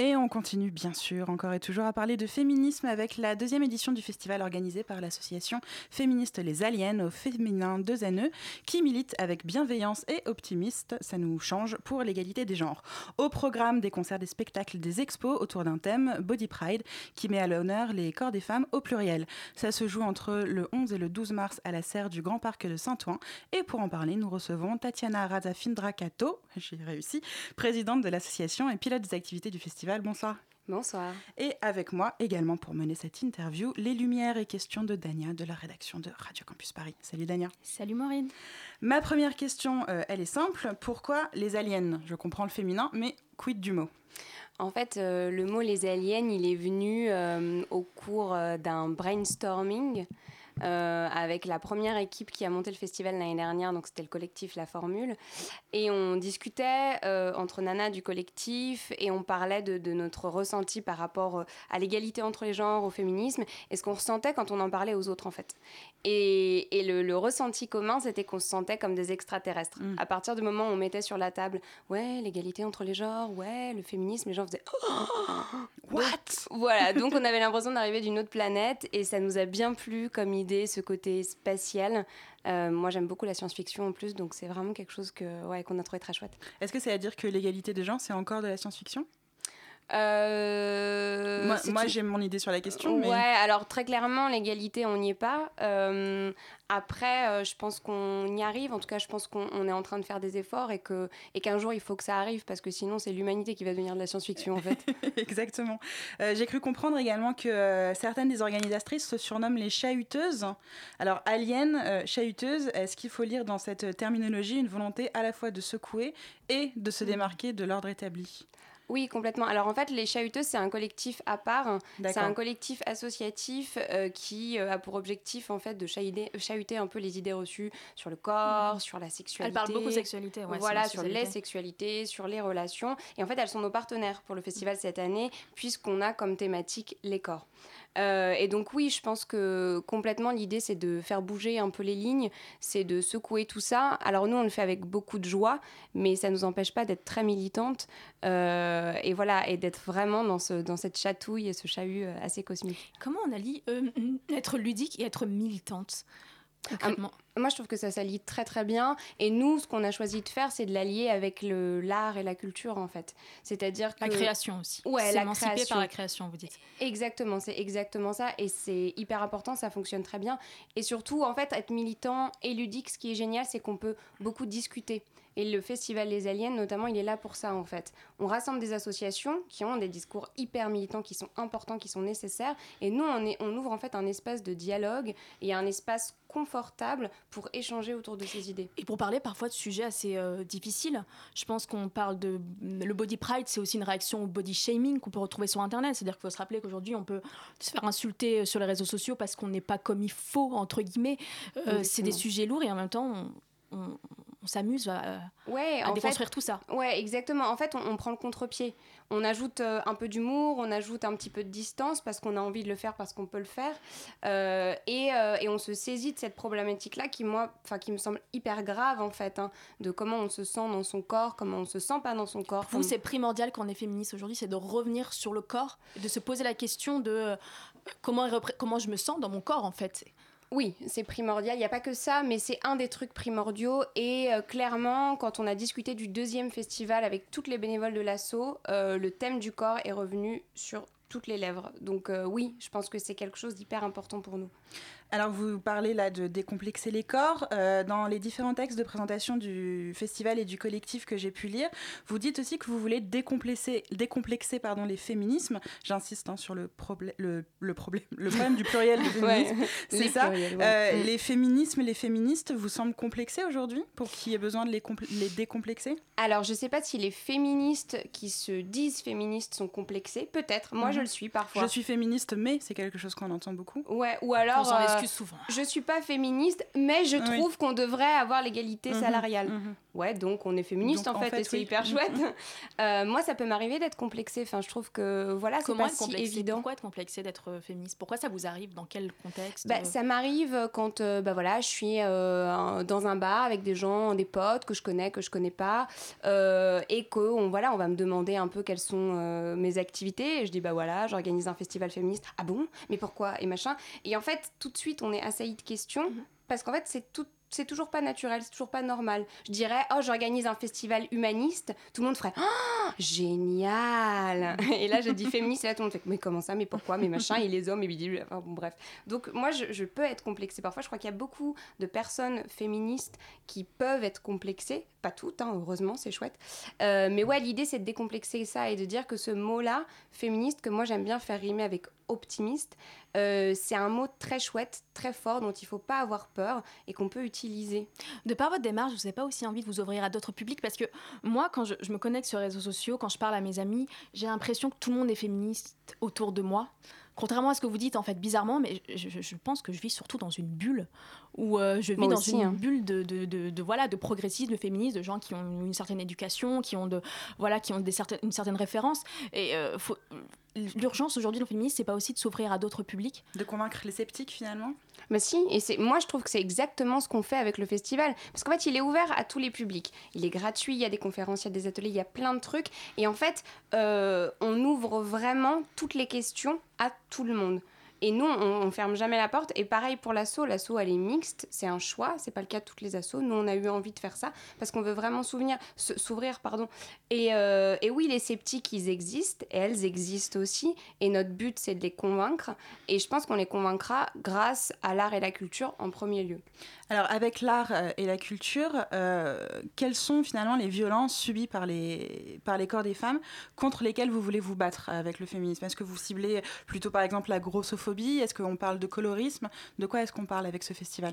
Et on continue bien sûr encore et toujours à parler de féminisme avec la deuxième édition du festival organisé par l'association féministe Les Aliens au féminin 2 NE qui milite avec bienveillance et optimiste, ça nous change, pour l'égalité des genres. Au programme des concerts, des spectacles, des expos autour d'un thème, Body Pride, qui met à l'honneur les corps des femmes au pluriel. Ça se joue entre le 11 et le 12 mars à la serre du Grand Parc de Saint-Ouen. Et pour en parler, nous recevons Tatiana Razafindrakato, j'ai réussi, présidente de l'association et pilote des activités du festival bonsoir. Bonsoir. Et avec moi également pour mener cette interview, les lumières et questions de Dania de la rédaction de Radio Campus Paris. Salut Dania. Salut Maureen. Ma première question, euh, elle est simple. Pourquoi les aliens? Je comprends le féminin, mais quid du mot? En fait, euh, le mot les aliens, il est venu euh, au cours d'un brainstorming euh, avec la première équipe qui a monté le festival l'année dernière, donc c'était le collectif La Formule. Et on discutait euh, entre Nana du collectif et on parlait de, notre ressenti par rapport euh, à l'égalité entre les genres, au féminisme, et ce qu'on ressentait quand on en parlait aux autres en fait. Et, le, ressenti commun, c'était qu'on se sentait comme des extraterrestres. Mm. À partir du moment où on mettait sur la table, ouais, l'égalité entre les genres, ouais, le féminisme, les gens faisaient What? Voilà, donc on avait l'impression d'arriver d'une autre planète et ça nous a bien plu comme idée, ce côté spatial. Euh, moi, j'aime beaucoup la science-fiction en plus, donc c'est vraiment quelque chose que, ouais, qu'on a trouvé très chouette. Est-ce que c'est à dire que l'égalité des genres, c'est encore de la science-fiction? Euh, moi, j'ai mon idée sur la question. Ouais, alors très clairement, l'égalité, on n'y est pas. Euh, après, euh, je pense qu'on y arrive. En tout cas, je pense qu'on est en train de faire des efforts et que et qu'un jour, il faut que ça arrive parce que sinon, c'est l'humanité qui va devenir de la science-fiction, en fait. Exactement. j'ai cru comprendre également que certaines des organisatrices se surnomment les chahuteuses. Alors, alien, chahuteuse, est-ce qu'il faut lire dans cette terminologie une volonté à la fois de secouer et de se mm. démarquer de l'ordre établi? Oui, complètement. Alors en fait, les chahuteuses, c'est un collectif à part. C'est un collectif associatif euh, qui euh, a pour objectif en fait de chahuter, chahuter, un peu les idées reçues sur le corps, mhm. sur la sexualité. Elle parle beaucoup de sexualité. voilà, sur les sexualités, sur les relations. Et en fait, elles sont nos partenaires pour le festival cette année, puisqu'on a comme thématique les corps. Euh, et donc oui, je pense que complètement l'idée c'est de faire bouger un peu les lignes, c'est de secouer tout ça. Alors nous on le fait avec beaucoup de joie, mais ça ne nous empêche pas d'être très militante euh, et voilà et d'être vraiment dans, ce, dans cette chatouille et ce chahut euh, assez cosmique. Comment on allie être ludique et être militante concrètement? Moi, je trouve que ça s'allie très très bien. Et nous, ce qu'on a choisi de faire, c'est de l'allier avec l'art et la culture, en fait. C'est-à-dire que... La création aussi. Ouais, la création. par la création, vous dites. Exactement, c'est exactement ça. Et c'est hyper important, ça fonctionne très bien. Et surtout, en fait, être militant et ludique, ce qui est génial, c'est qu'on peut beaucoup discuter. Et le Festival des Aliens, notamment, il est là pour ça, en fait. On rassemble des associations qui ont des discours hyper militants, qui sont importants, qui sont nécessaires. Et nous, on, est, on ouvre en fait un espace de dialogue et un espace confortable pour échanger autour de ces idées. Et pour parler parfois de sujets assez euh, difficiles, je pense qu'on parle de... Le body pride, c'est aussi une réaction au body shaming qu'on peut retrouver sur Internet. C'est-à-dire qu'il faut se rappeler qu'aujourd'hui, on peut se faire insulter sur les réseaux sociaux parce qu'on n'est pas comme il faut, entre guillemets. Euh, c'est des sujets lourds et en même temps, on, s'amuse à, ouais, à en déconstruire fait, tout ça. Ouais, exactement. En fait, on, on prend le contre-pied. On ajoute euh, un peu d'humour, on ajoute un petit peu de distance parce qu'on a envie de le faire, parce qu'on peut le faire. Euh, et, euh, et, on se saisit de cette problématique-là qui, moi, qui me semble hyper grave, en fait, hein, de comment on se sent dans son corps, comment on se sent pas dans son corps. Vous, c'est primordial quand on est féministe aujourd'hui, c'est de revenir sur le corps, de se poser la question de euh, comment, comment je me sens dans mon corps, en fait. Oui, c'est primordial. Il n'y a pas que ça, mais c'est un des trucs primordiaux. Et euh, clairement, quand on a discuté du deuxième festival avec toutes les bénévoles de l'assaut, euh, le thème du corps est revenu sur toutes les lèvres. Donc euh, oui, je pense que c'est quelque chose d'hyper important pour nous. Alors vous parlez là de décomplexer les corps. Euh, dans les différents textes de présentation du festival et du collectif que j'ai pu lire, vous dites aussi que vous voulez décomplexer, décomplexer pardon, les féminismes. J'insiste hein, sur le, problème, le, le, problème, le problème du pluriel du féminisme. Ouais, C'est ça. pluriels, ouais. Euh, Mm. Les féminismes, les féministes vous semblent complexés aujourd'hui pour qu'il y ait besoin de les, compl- les décomplexer? Alors, je sais pas si les féministes qui se disent féministes sont complexés. Peut-être. Moi, je le suis parfois. Je suis féministe, mais c'est quelque chose qu'on entend beaucoup. Ouais, ou alors. On s'en euh, excuse souvent. Je suis pas féministe, mais je Oui. trouve qu'on devrait avoir l'égalité Mhm, salariale. mhm. Ouais, donc on est féministe Donc, en en fait, fait, et c'est oui. hyper Mhm. chouette. Euh, moi, ça peut m'arriver d'être complexée. Enfin, je trouve que voilà, c'est Comment pas être si évident. Pourquoi être complexé d'être euh, féministe? Pourquoi ça vous arrive? Dans quel contexte? Bah, ça m'arrive quand euh, bah, voilà, je suis euh, dans un bar avec des gens, des potes que je connais, que je connais pas, euh, et que on, voilà, on va me demander un peu quelles sont euh, mes activités. Et je dis bah voilà, j'organise un festival féministe. Ah bon? Mais pourquoi? Et machin. Et en fait, tout de suite, on est assailli de questions parce qu'en fait, c'est tout. C'est toujours pas naturel, c'est toujours pas normal. Je dirais, oh, j'organise un festival humaniste, tout le monde ferait, oh, génial Et là, je dis féministe, et là, tout le monde fait, mais comment ça, mais pourquoi, mais machin, et les hommes, et bidule, enfin, bon, bref. Donc, moi, je, je peux être complexée. Parfois, je crois qu'il y a beaucoup de personnes féministes qui peuvent être complexées, pas toutes, hein, heureusement, c'est chouette. Euh, mais ouais, l'idée, c'est de décomplexer ça et de dire que ce mot-là, féministe, que moi, j'aime bien faire rimer avec optimiste, euh, c'est un mot très chouette, très fort, dont il faut pas avoir peur et qu'on peut utiliser. De par votre démarche, vous n'avez pas aussi envie de vous ouvrir à d'autres publics? Parce que moi, quand je, je me connecte sur les réseaux sociaux, quand je parle à mes amis, j'ai l'impression que tout le monde est féministe autour de moi. Contrairement à ce que vous dites, en fait, bizarrement, mais je, je- je pense que je vis surtout dans une bulle où euh, je vis Moi dans aussi, une hein. bulle de, de, de, de, voilà, de progressisme, de féminisme, de gens qui ont une certaine éducation, qui ont, de, voilà, qui ont des certaines, une certaine référence. Et euh, faut- l'urgence aujourd'hui dans le féminisme, c'est pas aussi de s'ouvrir à d'autres publics? De convaincre les sceptiques finalement? Bah si, et c'est moi je trouve que c'est exactement ce qu'on fait avec le festival. Parce qu'en fait, il est ouvert à tous les publics. Il est gratuit, il y a des conférences, il y a des ateliers, il y a plein de trucs. Et en fait, euh, on ouvre vraiment toutes les questions à tout le monde. Et nous, on, on ferme jamais la porte. Et pareil pour l'asso, l'asso elle est mixte, c'est un choix, c'est pas le cas de toutes les assos. Nous, on a eu envie de faire ça parce qu'on veut vraiment s'ouvrir, pardon. Euh, et oui, les sceptiques, ils existent, et elles existent aussi. Et notre but, c'est de les convaincre. Et je pense qu'on les convaincra grâce à l'art et la culture en premier lieu. Alors, avec l'art euh, et la culture, euh, quelles sont finalement les violences subies par les, par les corps des femmes contre lesquelles vous voulez vous battre avec le féminisme? Est-ce que vous ciblez plutôt par exemple la grossophobie? Est-ce qu'on parle de colorisme? De quoi est-ce qu'on parle avec ce festival?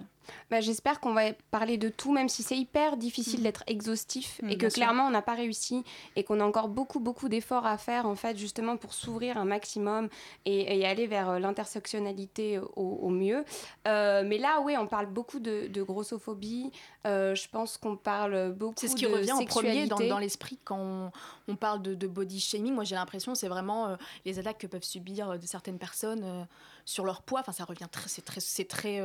Bah, J'espère qu'on va parler de tout, même si c'est hyper difficile d'être exhaustif Mm, et que sûr. clairement on n'a pas réussi et qu'on a encore beaucoup beaucoup d'efforts à faire en fait justement pour s'ouvrir un maximum et, et aller vers euh, l'intersectionnalité au, au mieux. Euh, mais là, oui, on parle beaucoup de, de grossophobie. Euh, je pense qu'on parle beaucoup C'est ce qui de revient en premier dans, sexualité. dans l'esprit quand on, on parle de, de body shaming. Moi, j'ai l'impression c'est vraiment euh, les attaques que peuvent subir euh, de certaines personnes euh, sur leur poids. Enfin, ça revient très, c'est très, c'est très.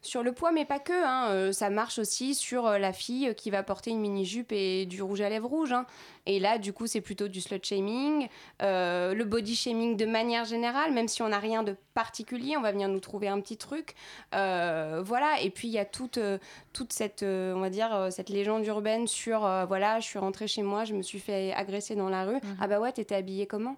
Sur le poids, mais pas que. hein. Euh, ça marche aussi sur euh, la fille qui va porter une mini-jupe et du rouge à lèvres rouge. hein. Et là, du coup, c'est plutôt du slut-shaming. Euh, le body shaming de manière générale, même si on n'a rien de particulier, on va venir nous trouver un petit truc. Euh, voilà. Et puis, il y a toute, euh, toute cette, on va dire, cette légende urbaine sur, euh, voilà, je suis rentrée chez moi, je me suis fait agresser dans la rue. Ah bah ouais, t'étais habillée comment?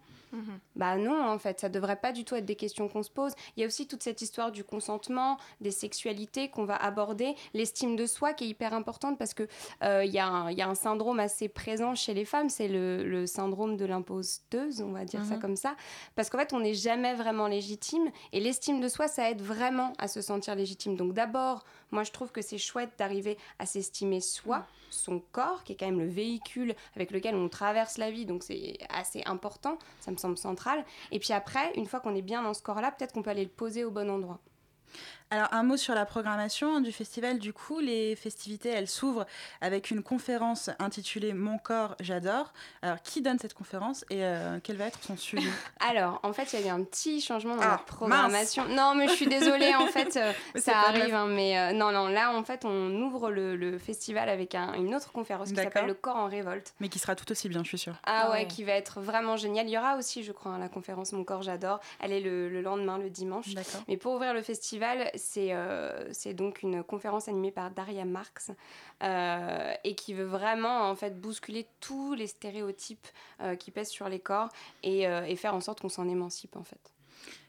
Bah non, en fait, ça devrait pas du tout être des questions qu'on se pose. Il y a aussi toute cette histoire du consentement, des sexualités qu'on va aborder, l'estime de soi qui est hyper importante parce que euh, y, il y a un syndrome assez présent chez les femmes, c'est le, le syndrome de l'imposteuse, on va dire ça Mhm. comme ça, parce qu'en fait, on n'est jamais vraiment légitime et l'estime de soi, ça aide vraiment à se sentir légitime. Donc d'abord, moi, je trouve que c'est chouette d'arriver à s'estimer soi, son corps, qui est quand même le véhicule avec lequel on traverse la vie, donc c'est assez important, ça me semble central. Et puis après, une fois qu'on est bien dans ce corps-là, peut-être qu'on peut aller le poser au bon endroit. Alors un mot sur la programmation du festival. Du coup, les festivités, elles s'ouvrent avec une conférence intitulée Mon corps, j'adore. Alors qui donne cette conférence et euh, quel va être son sujet? Alors en fait, il y a eu un petit changement dans ah, la programmation. Non, mais je suis désolée, en fait, euh, ça arrive. Hein, mais euh, non, non, là en fait, on ouvre le, festival avec une autre conférence qui s'appelle Le corps en révolte. Mais qui sera tout aussi bien, je suis sûre. Ah, ouais, qui va être vraiment génial. Il y aura aussi, je crois, hein, la conférence Mon corps, j'adore. Elle est le, le lendemain, le dimanche. Mais pour ouvrir le festival, euh, c'est donc une conférence animée par Daria Marx euh, et qui veut vraiment en fait bousculer tous les stéréotypes euh, qui pèsent sur les corps et, faire en sorte qu'on s'en émancipe en fait.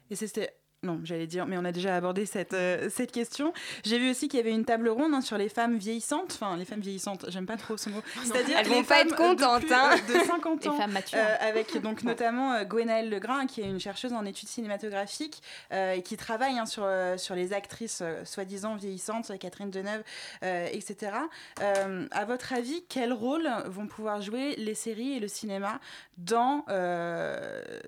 Et c'était non, j'allais dire, mais on a déjà abordé cette, euh, cette question. J'ai vu aussi qu'il y avait une table ronde hein, sur les femmes vieillissantes. Enfin, les femmes vieillissantes, j'aime pas trop ce mot. C'est-à-dire Elles vont pas être contentes, de, hein. de 50 ans. Les femmes matures. Euh, avec donc notamment euh, Gwenaëlle Legrain, qui est une chercheuse en études cinématographiques et qui travaille hein, sur, sur les actrices soi-disant vieillissantes, Catherine Deneuve, etc. à votre avis, quel rôle vont pouvoir jouer les séries et le cinéma dans,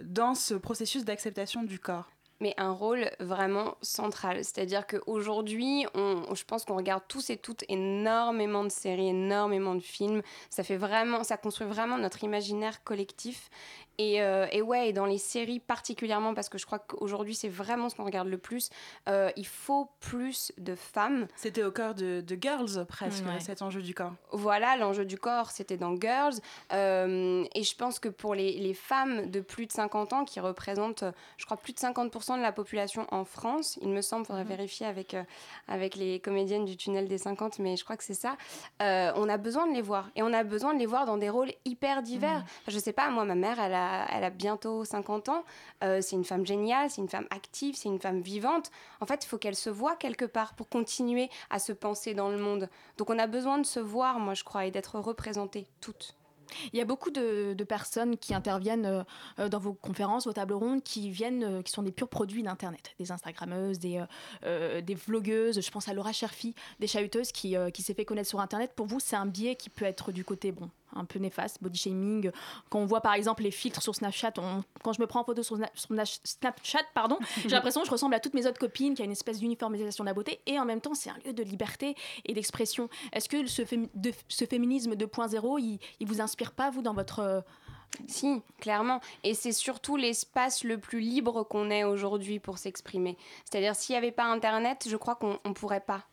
dans ce processus d'acceptation du corps? Mais un rôle vraiment central. C'est-à-dire qu'aujourd'hui, je pense qu'on regarde tous et toutes énormément de séries, énormément de films. Ça fait vraiment, ça construit vraiment notre imaginaire collectif. Et, euh, et, ouais, et dans les séries particulièrement, parce que je crois qu'aujourd'hui c'est vraiment ce qu'on regarde le plus, euh, il faut plus de femmes. C'était au cœur de, de Girls presque, cet enjeu du corps. Voilà, l'enjeu du corps, c'était dans Girls. Euh, et je pense que pour les, les, femmes de plus de 50 ans, qui représentent, je crois, plus de 50% de la population en France, il me semble, il faudrait mhm. vérifier avec, avec les comédiennes du tunnel des 50, mais je crois que c'est ça, on a besoin de les voir. Et on a besoin de les voir dans des rôles hyper divers. Mhm. je sais pas, moi, ma mère, elle a elle a bientôt 50 ans. Euh, c'est une femme géniale, c'est une femme active, c'est une femme vivante. En fait, il faut qu'elle se voit quelque part pour continuer à se penser dans le monde. Donc on a besoin de se voir, moi je crois, et d'être représentées toutes. Il y a beaucoup de, personnes qui interviennent euh, euh, dans vos conférences, vos tables rondes, qui viennent, qui sont des purs produits d'Internet, des Instagrammeuses, des, des vlogueuses. Je pense à Laura Cherfi, des chahuteuses qui, qui s'est fait connaître sur Internet. Pour vous, c'est un biais qui peut être du côté bon, un peu néfaste, body shaming. Quand on voit par exemple les filtres sur Snapchat, quand je me prends en photo sur, Snapchat, pardon, j'ai l'impression que je ressemble à toutes mes autres copines, qui a une espèce d'uniformisation de la beauté, et en même temps, c'est un lieu de liberté et d'expression. Est-ce que ce, de, ce féminisme 2.0, il, il vous inspire pas, vous, dans votre... Euh, si, clairement. Et c'est surtout l'espace le plus libre qu'on ait aujourd'hui pour s'exprimer. C'est-à-dire, s'il n'y avait pas Internet, je crois qu'on ne pourrait pas.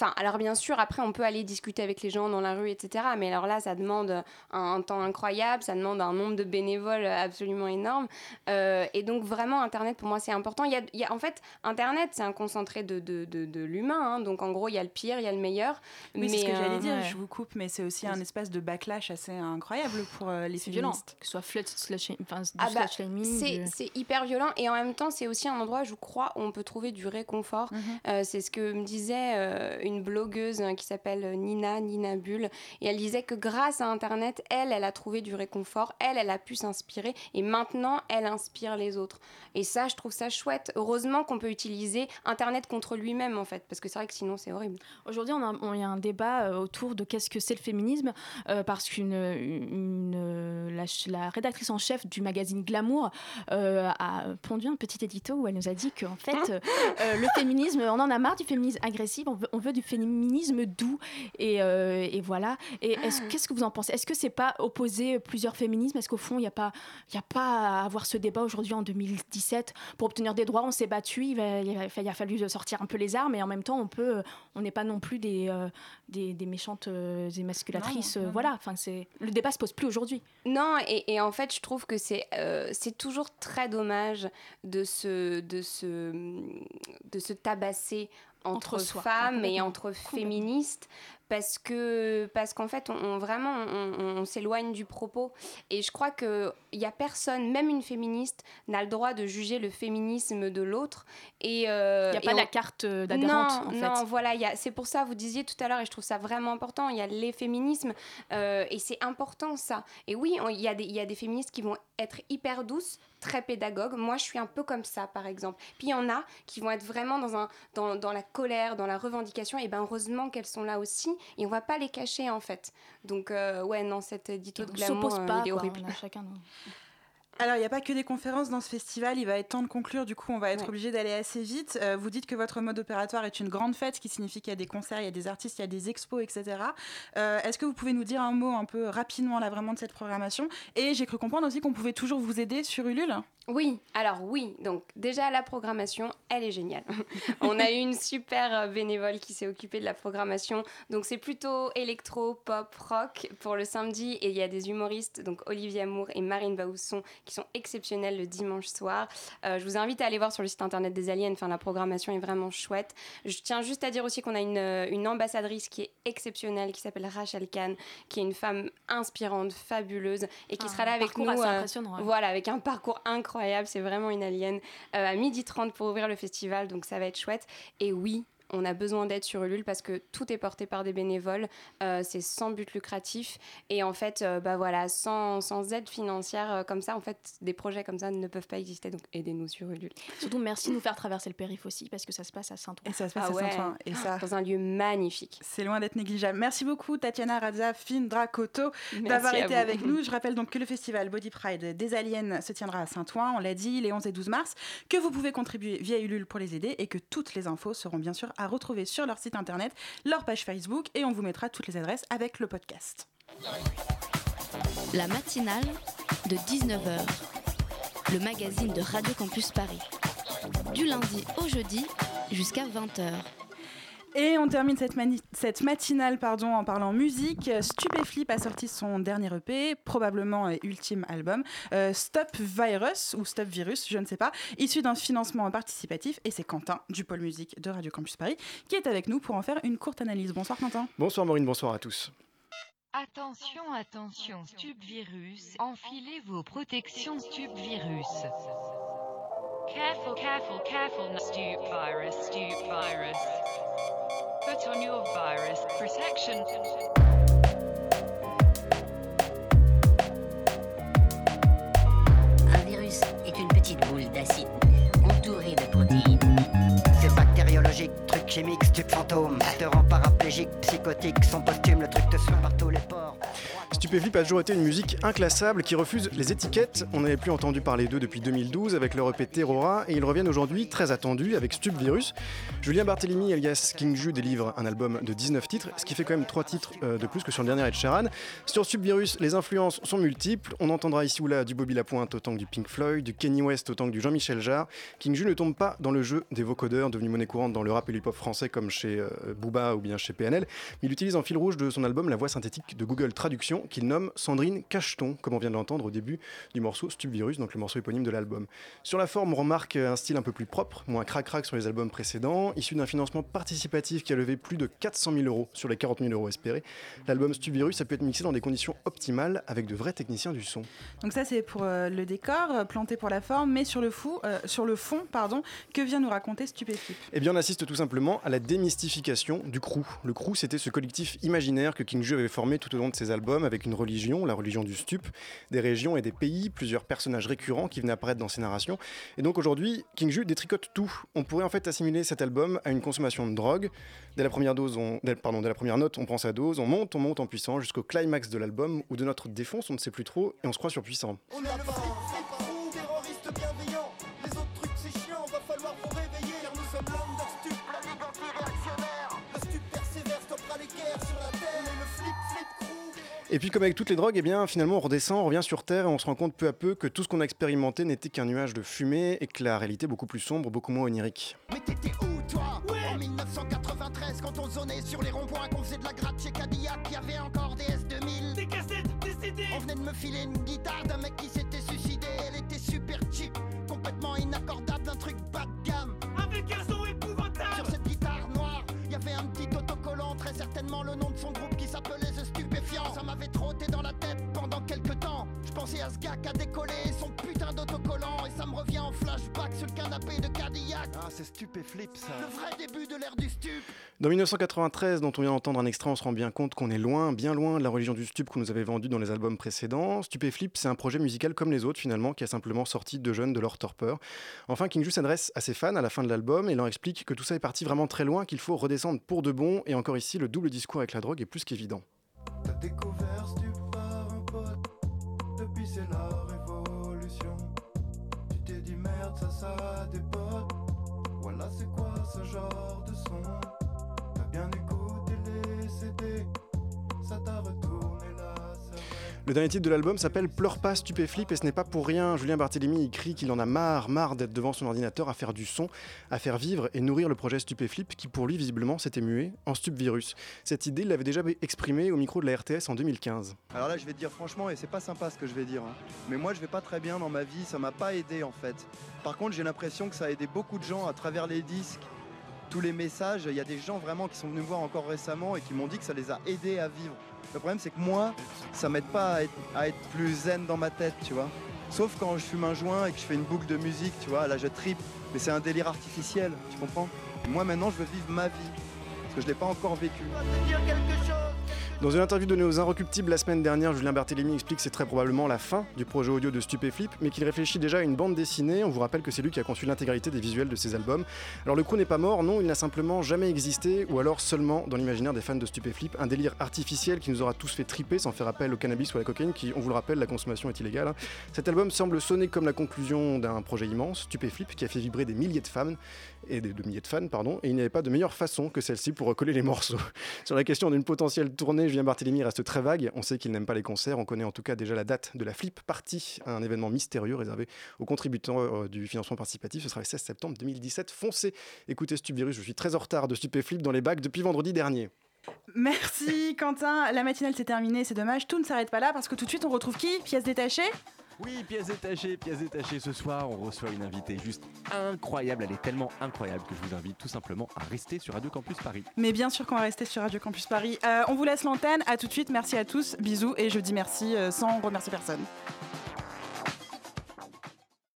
Enfin, alors bien sûr, après, on peut aller discuter avec les gens dans la rue, etc. Mais alors là, ça demande un, temps incroyable, ça demande un nombre de bénévoles absolument énorme. Euh, et donc, vraiment, Internet, pour moi, c'est important. Il y, a, en fait, Internet, c'est un concentré de, de, de, l'humain. Hein. Donc, en gros, il y a le pire, il y a le meilleur. Oui, c'est ce que j'allais euh, dire, je vous coupe, mais c'est aussi un espace de backlash assez incroyable pour euh, les féministes. Que ce soit flirt, slash, enfin, ah bah, C'est hyper violent. Et en même temps, c'est aussi un endroit, je crois, où on peut trouver du réconfort. Mhm. c'est ce que me disait une blogueuse hein, qui s'appelle Nina, Nina Bull, et elle disait que grâce à Internet, elle, elle a trouvé du réconfort, elle, elle a pu s'inspirer, et maintenant, elle inspire les autres. Et ça, je trouve ça chouette. Heureusement qu'on peut utiliser Internet contre lui-même, en fait, parce que c'est vrai que sinon, c'est horrible. Aujourd'hui, on, y a un débat euh, autour de qu'est-ce que c'est le féminisme, euh, parce qu'une une, la, rédactrice en chef du magazine Glamour euh, a pondu un petit édito où elle nous a dit qu'en fait, le féminisme, on en a marre du féminisme agressif, on veut, on veut du féminisme doux. Et, euh, et voilà. Et ah. qu'est-ce que vous en pensez? Est-ce que c'est pas opposer plusieurs féminismes? Est-ce qu'au fond, il n'y a, pas, y a pas à avoir ce débat aujourd'hui en 2017 Pour obtenir des droits, on s'est battu, il, il, a, fallu sortir un peu les armes, et en même temps, on peut, on n'est pas non plus des, euh, des, des, méchantes euh, émasculatrices. voilà, enfin, c'est le débat se pose plus aujourd'hui. Non, et, et, en fait, je trouve que c'est c'est toujours très dommage de se, de se, de se tabasser entre, femmes et entre féministes parce que parce qu'en fait on, vraiment on, s'éloigne du propos. Et je crois que il y a personne même une féministe n'a le droit de juger le féminisme de l'autre. Et euh, il n'y a pas la carte d'adhérente non, en fait. non voilà c'est pour ça vous disiez tout à l'heure et je trouve ça vraiment important il y a les féminismes euh, et c'est important ça. Et oui il y a des il y a des féministes qui vont être hyper douces très pédagogues. Moi je suis un peu comme ça par exemple. Puis il y en a qui vont être vraiment dans un dans, dans la colère dans la revendication. Et ben heureusement qu'elles sont là aussi et on va pas les cacher en fait. Donc euh, ouais non cette édito de glamour pas, il est horrible. chacun Alors, il n'y a pas que des conférences dans ce festival, il va être temps de conclure, du coup, on va être obligé d'aller assez vite. Euh, vous dites que votre mode opératoire est une grande fête, ce qui signifie qu'il y a des concerts, il y a des artistes, il y a des expos, etc. Euh, Est-ce que vous pouvez nous dire un mot un peu rapidement, là, vraiment de cette programmation? Et j'ai cru comprendre aussi qu'on pouvait toujours vous aider sur Ulule Oui, alors oui, donc déjà la programmation, elle est géniale. on a eu une super euh, bénévole qui s'est occupée de la programmation, donc c'est plutôt électro, pop, rock pour le samedi, et il y a des humoristes, donc Olivier Amour et Marine Baousson, qui sont exceptionnels le dimanche soir. Euh, je vous invite à aller voir sur le site internet des Aliens, enfin la programmation est vraiment chouette. Je tiens juste à dire aussi qu'on a une, euh, une ambassadrice qui est exceptionnelle, qui s'appelle Rachel Kahn, qui est une femme inspirante, fabuleuse, et qui Un sera là avec nous. euh, impressionnant, ouais. Voilà, avec un parcours incroyable, c'est vraiment une alien. Euh, à 12h30 pour ouvrir le festival, donc ça va être chouette. Et oui, on a besoin d'aide sur Ulule parce que tout est porté par des bénévoles, euh, c'est sans but lucratif et en fait, euh, bah voilà, sans, sans aide financière euh, comme ça, en fait, des projets comme ça ne peuvent pas exister. Donc aidez-nous sur Ulule. Surtout merci de nous faire traverser le périph' aussi parce que ça se passe à Saint-Ouen. Et ça se passe Ah à ouais. Saint-Ouen. Et ça, dans un lieu magnifique. C'est loin d'être négligeable. Merci beaucoup, Tatiana Radza, Findra Koto, d'avoir été vous. avec nous. Je rappelle donc que le festival Body Pride des Aliens se tiendra à Saint-Ouen, on l'a dit, les 11 et 12 mars, que vous pouvez contribuer via Ulule pour les aider et que toutes les infos seront bien sûr à retrouver sur leur site internet, leur page Facebook et on vous mettra toutes les adresses avec le podcast. La matinale de 19h, le magazine de Radio Campus Paris. Du lundi au jeudi jusqu'à 20h. Et on termine cette, mani- cette matinale pardon, en parlant musique. Stupéflip a sorti son dernier EP, probablement euh, ultime album, euh, Stop Virus ou Stop Virus, je ne sais pas, issu d'un financement participatif. Et c'est Quentin du pôle musique de Radio Campus Paris qui est avec nous pour en faire une courte analyse. Bonsoir Quentin. Bonsoir Maureen, bonsoir à tous. Attention, attention, stupvirus, enfilez vos protections stupvirus. Careful, careful, careful, stup virus, stup virus. Put on your virus protection. Un virus est une petite boule d'acide entourée de protéines. C'est bactériologique, truc chimique, stup fantôme. Te rend paraplégique, psychotique, son posthume, le truc te suit par les pores. Stupéflip a toujours été une musique inclassable qui refuse les étiquettes. On n'avait plus entendu parler d'eux depuis 2012 avec leur EP Terrora et ils reviennent aujourd'hui très attendus avec Stup Virus. Julien Barthélémy alias King Ju délivre un album de 19 titres, ce qui fait quand même 3 titres euh, de plus que sur le dernier Ed Sheeran. Sur Stup Virus, les influences sont multiples. On entendra ici ou là du Bobby Lapointe autant que du Pink Floyd, du Kenny West autant que du Jean-Michel Jarre. King Ju ne tombe pas dans le jeu des vocodeurs devenus monnaie courante dans le rap et l'hip-hop français comme chez euh, Booba ou bien chez PNL. Mais il utilise en fil rouge de son album la voix synthétique de Google Traduction qu'il nomme Sandrine Cacheton, comme on vient de l'entendre au début du morceau Stubvirus, donc le morceau éponyme de l'album. Sur la forme, on remarque un style un peu plus propre, moins crac-crac sur les albums précédents, issu d'un financement participatif qui a levé plus de 400 000 euros sur les 40 000 euros espérés. L'album Stubvirus a pu être mixé dans des conditions optimales avec de vrais techniciens du son. Donc ça c'est pour euh, le décor, euh, planté pour la forme, mais sur le, fou, euh, sur le fond, pardon, que vient nous raconter Stupéflip Eh bien, on assiste tout simplement à la démystification du crew. Le crew, c'était ce collectif imaginaire que King Ju avait formé tout au long de ses albums avec une religion, la religion du stup, des régions et des pays, plusieurs personnages récurrents qui venaient apparaître dans ses narrations. Et donc aujourd'hui, King Ju détricote tout. On pourrait en fait assimiler cet album à une consommation de drogue. Dès la première dose, on, pardon, la première note, on prend sa dose, on monte, on monte en puissance jusqu'au climax de l'album ou de notre défonce, on ne sait plus trop et on se croit surpuissant. Et puis comme avec toutes les drogues, eh bien finalement on redescend, on revient sur Terre et on se rend compte peu à peu que tout ce qu'on a expérimenté n'était qu'un nuage de fumée et que la réalité est beaucoup plus sombre, beaucoup moins onirique. Mais t'étais où toi? En 1993 quand on zonait sur les ronds-points qu'on faisait de la gratte chez Cadillac Il y avait encore des S2000 Des cassettes, des CD On venait de me filer une guitare d'un mec qui s'était suicidé. Elle était super cheap, complètement inaccordable d'un truc bas de gamme. Avec un son épouvantable. Sur cette guitare noire, il y avait un petit autocollant Très certainement le nom de son groupe qui s'appelait The dans la tête pendant quelques temps Je pensais à ce gars qui a décollé son putain d'autocollant Et ça me revient en flashback sur le canapé de Cadillac Ah, c'est stupéflip ça. Le vrai début de l'ère du stup Dans 1993, dont on vient d'entendre un extrait, on se rend bien compte qu'on est loin, bien loin de la religion du stup qu'on nous avait vendue dans les albums précédents. Stupéflip, c'est un projet musical comme les autres finalement, qui a simplement sorti deux jeunes de leur torpeur. Enfin, King Ju s'adresse à ses fans à la fin de l'album et leur explique que tout ça est parti vraiment très loin, qu'il faut redescendre pour de bon. Et encore ici, le double discours avec la drogue est plus qu'évident. T'as découvert Le dernier titre de l'album s'appelle Pleure pas stupéflip et ce n'est pas pour rien. Julien Barthélémy écrit qu'il en a marre, marre d'être devant son ordinateur à faire du son, à faire vivre et nourrir le projet Stupéflip qui pour lui visiblement s'était mué en Stupvirus. Cette idée, il l'avait déjà exprimée au micro de la RTS en 2015. Alors là, je vais te dire franchement, et c'est pas sympa ce que je vais dire, hein, mais moi je vais pas très bien dans ma vie, ça m'a pas aidé en fait. Par contre, j'ai l'impression que ça a aidé beaucoup de gens à travers les disques, tous les messages. Il y a des gens vraiment qui sont venus me voir encore récemment et qui m'ont dit que ça les a aidés à vivre. Le problème, c'est que moi, ça m'aide pas à être, plus zen dans ma tête, tu vois. Sauf quand je fume un joint et que je fais une boucle de musique, tu vois, là je tripe. Mais c'est un délire artificiel, tu comprends Moi maintenant, je veux vivre ma vie. Parce que je l'ai pas encore vécu. Dans une interview donnée aux Inrecuptibles la semaine dernière, Julien Barthélémy explique que c'est très probablement la fin du projet audio de Stupéflip, mais qu'il réfléchit déjà à une bande dessinée. On vous rappelle que c'est lui qui a conçu l'intégralité des visuels de ses albums. Alors le coup n'est pas mort, non, il n'a simplement jamais existé, ou alors seulement dans l'imaginaire des fans de Stupéflip, un délire artificiel qui nous aura tous fait triper sans faire appel au cannabis ou à la cocaïne, qui, on vous le rappelle, la consommation est illégale. Cet album semble sonner comme la conclusion d'un projet immense, Stupéflip, qui a fait vibrer des milliers de fans, et des de milliers de fans, pardon, et il n'y avait pas de meilleure façon que celle-ci pour recoller les morceaux. Sur la question d'une potentielle tournée, Julien Barthélémy reste très vague. On sait qu'il n'aime pas les concerts. On connaît en tout cas déjà la date de la Flip Party, un événement mystérieux réservé aux contributeurs du financement participatif. Ce sera le 16 septembre 2017. Foncez Écoutez Stupvirus, je suis très en retard de Stupéflip dans les bacs depuis vendredi dernier. Merci Quentin, la matinale s'est terminée, c'est dommage. Tout ne s'arrête pas là parce que tout de suite on retrouve qui? Pièce détachée? Oui, pièce détachée, pièce détachée. Ce soir, on reçoit une invitée juste incroyable. Elle est tellement incroyable que je vous invite tout simplement à rester sur Radio Campus Paris. Mais bien sûr qu'on va rester sur Radio Campus Paris. Euh, on vous laisse l'antenne, à tout de suite, merci à tous, bisous et je dis merci euh, sans remercier personne.